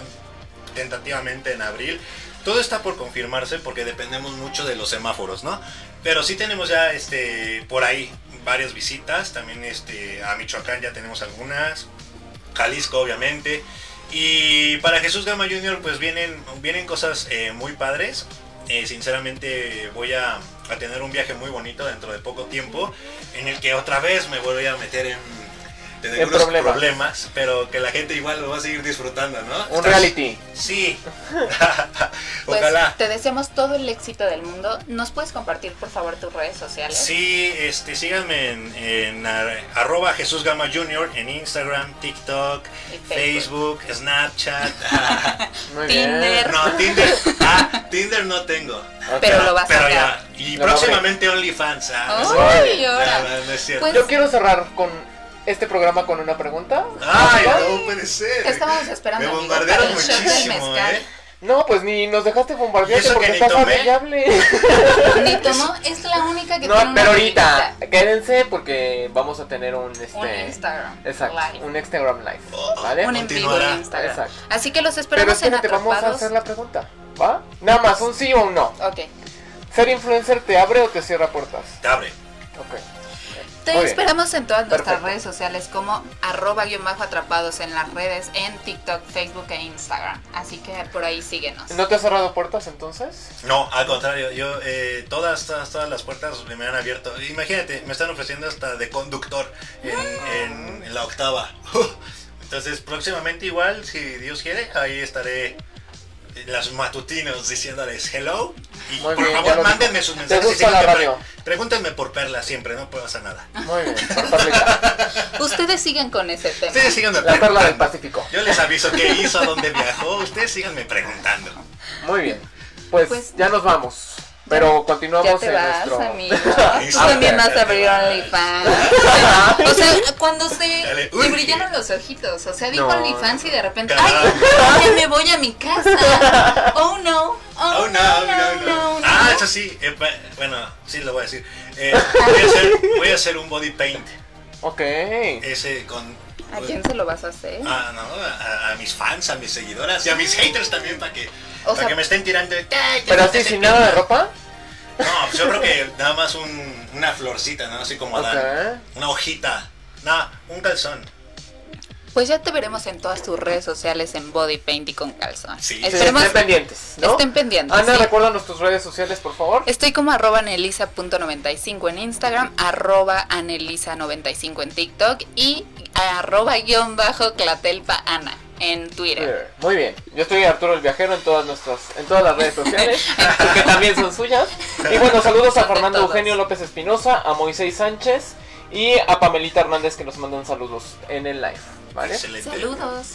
tentativamente en abril. Todo está por confirmarse porque dependemos mucho de los semáforos, ¿no? Pero sí tenemos ya este por ahí varias visitas, también este a Michoacán ya tenemos algunas, Jalisco obviamente. Y para Jesús Gama Jr. pues vienen, vienen cosas eh, muy padres. Eh, sinceramente voy a, a tener un viaje muy bonito dentro de poco tiempo en el que otra vez me voy a meter en, algunos problemas. problemas, pero que la gente igual lo va a seguir disfrutando, ¿no? Un Estás- reality. Sí. [LAUGHS] [LAUGHS] Pues Ojalá. te deseamos todo el éxito del mundo. ¿Nos puedes compartir por favor tus redes sociales? Sí, este, síganme en, en ar- arroba Jesús Gama Jr. en Instagram, TikTok, Facebook, Snapchat. [LAUGHS] Muy Tinder. no, Tinder. Ah, Tinder no tengo. Pero lo vas a Pero sacar. ya. Y Lo próximamente OnlyFans. Ah, no, Ay, es- ahora. no, no es cierto. Pues- Yo quiero cerrar con este programa con una pregunta. Ay, no puede ser. Estábamos esperando, Me amigo, bombardearon para el del muchísimo, mezcal. ¿eh? No, pues ni nos dejaste ¿Y bombardearte eso porque que estás hable. Ni tomó, es la única que No, tiene pero ahorita, bebidita. quédense porque vamos a tener un este Un Instagram Exacto, live. un Instagram live, Oh, ¿vale? Un en vivo en Instagram. Exacto. Así que los Pero esperamos en espérate, vamos a Atrapados. hacer la pregunta, ¿va? Nada más, un sí o un no. Ok. ¿Ser influencer te abre o te cierra puertas? Te abre. Ok. Te Muy bien. esperamos en todas nuestras Perfecto. redes sociales como arroba guion bajo atrapados en las redes, en TikTok, Facebook e Instagram. Así que por ahí síguenos. ¿No te has cerrado puertas entonces? No, al contrario, yo eh, todas, todas, todas las puertas me han abierto. Imagínate, me están ofreciendo hasta de conductor en, en- en la octava. [LAUGHS] Entonces, próximamente igual, si Dios quiere, ahí estaré las matutinos diciéndoles hello. Y Muy por bien, favor, mándenme sus ¿Te mensajes. y gusta la radio? pregúntenme por Perla siempre, no pasa nada. Muy bien, por Perlita. [LAUGHS] Ustedes siguen con ese tema. Ustedes La perla del. Pacífico. Yo les aviso qué hizo, a dónde viajó. Ustedes síganme preguntando. Muy bien. Pues, Pues- ya nos vamos. Pero continuamos Ya te en vas, nuestro. amigo. [LAUGHS] Tú también vas a abrir OnlyFans. o sea, cuando se Dale, le brillaron los ojitos. O sea, dijo No. OnlyFans y de repente, Caramba. ¡ay! Ya me voy a mi casa. [LAUGHS] Oh no. Oh, Oh, no, no, no. no, Ah, eso sí. eh, bueno, sí lo voy a decir. Eh, voy, a hacer, voy a hacer un body paint. Ok. Ese con. ¿A quién se lo vas a hacer? Ah, no, a, a mis fans, a mis seguidoras y a mis haters también para que, O para sea- que me estén tirando. "Ay, te Pero así, sin nada de pino". ropa. No, pues yo creo que nada más un, una florcita, ¿no? Así como Adán. Ok. Una hojita. Nada, un calzón. Pues ya te veremos en todas tus redes sociales en body paint y con calzón. Sí. Sí, Esperemos estén pendientes, ¿no? estén pendientes. Ana, sí. recuérdanos tus redes sociales, por favor. Estoy como arroba anelisa.95 en Instagram, arroba anelisa95 en TikTok y arroba guion bajo clatelpa ana en Twitter. Muy bien. Yo estoy Arturo el Viajero en todas nuestras, en todas las redes sociales, [LAUGHS] que también son suyas. Y bueno, saludos a Fernando. Eugenio López Espinosa, a Moisés Sánchez y a Pamelita Hernández que nos mandan saludos en el live. ¿Vale? Excelente. Saludos.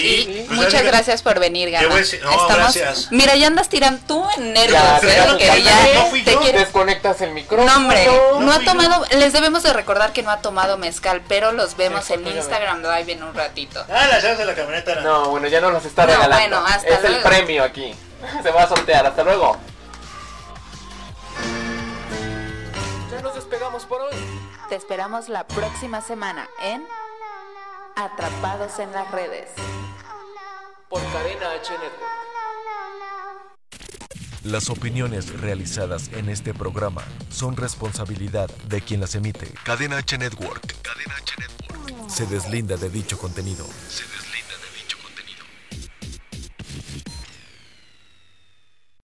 Y, Y pues, muchas gracias por venir, Gama. Yo voy a decir- no, gracias. Mira, ya andas tirando tú en nervios, Ya, ¿eh? ya, ya, no fui te yo. Desconectas el micrófono. No, hombre, no, No ha yo. tomado, les debemos de recordar que no ha tomado mezcal, pero los vemos Sí, en Instagram Live en un ratito. Ah, las llaves de la camioneta No, bueno, ya no las está No, regalando. bueno, hasta es el premio aquí. [LAUGHS] Se va a sortear. Hasta luego. Ya nos despegamos por hoy. Te esperamos la próxima semana en Atrapados en las redes. Por Cadena H Network. Las opiniones realizadas en este programa son responsabilidad de quien las emite. Cadena H Network. Cadena H Network. Se deslinda de dicho contenido. Se deslinda.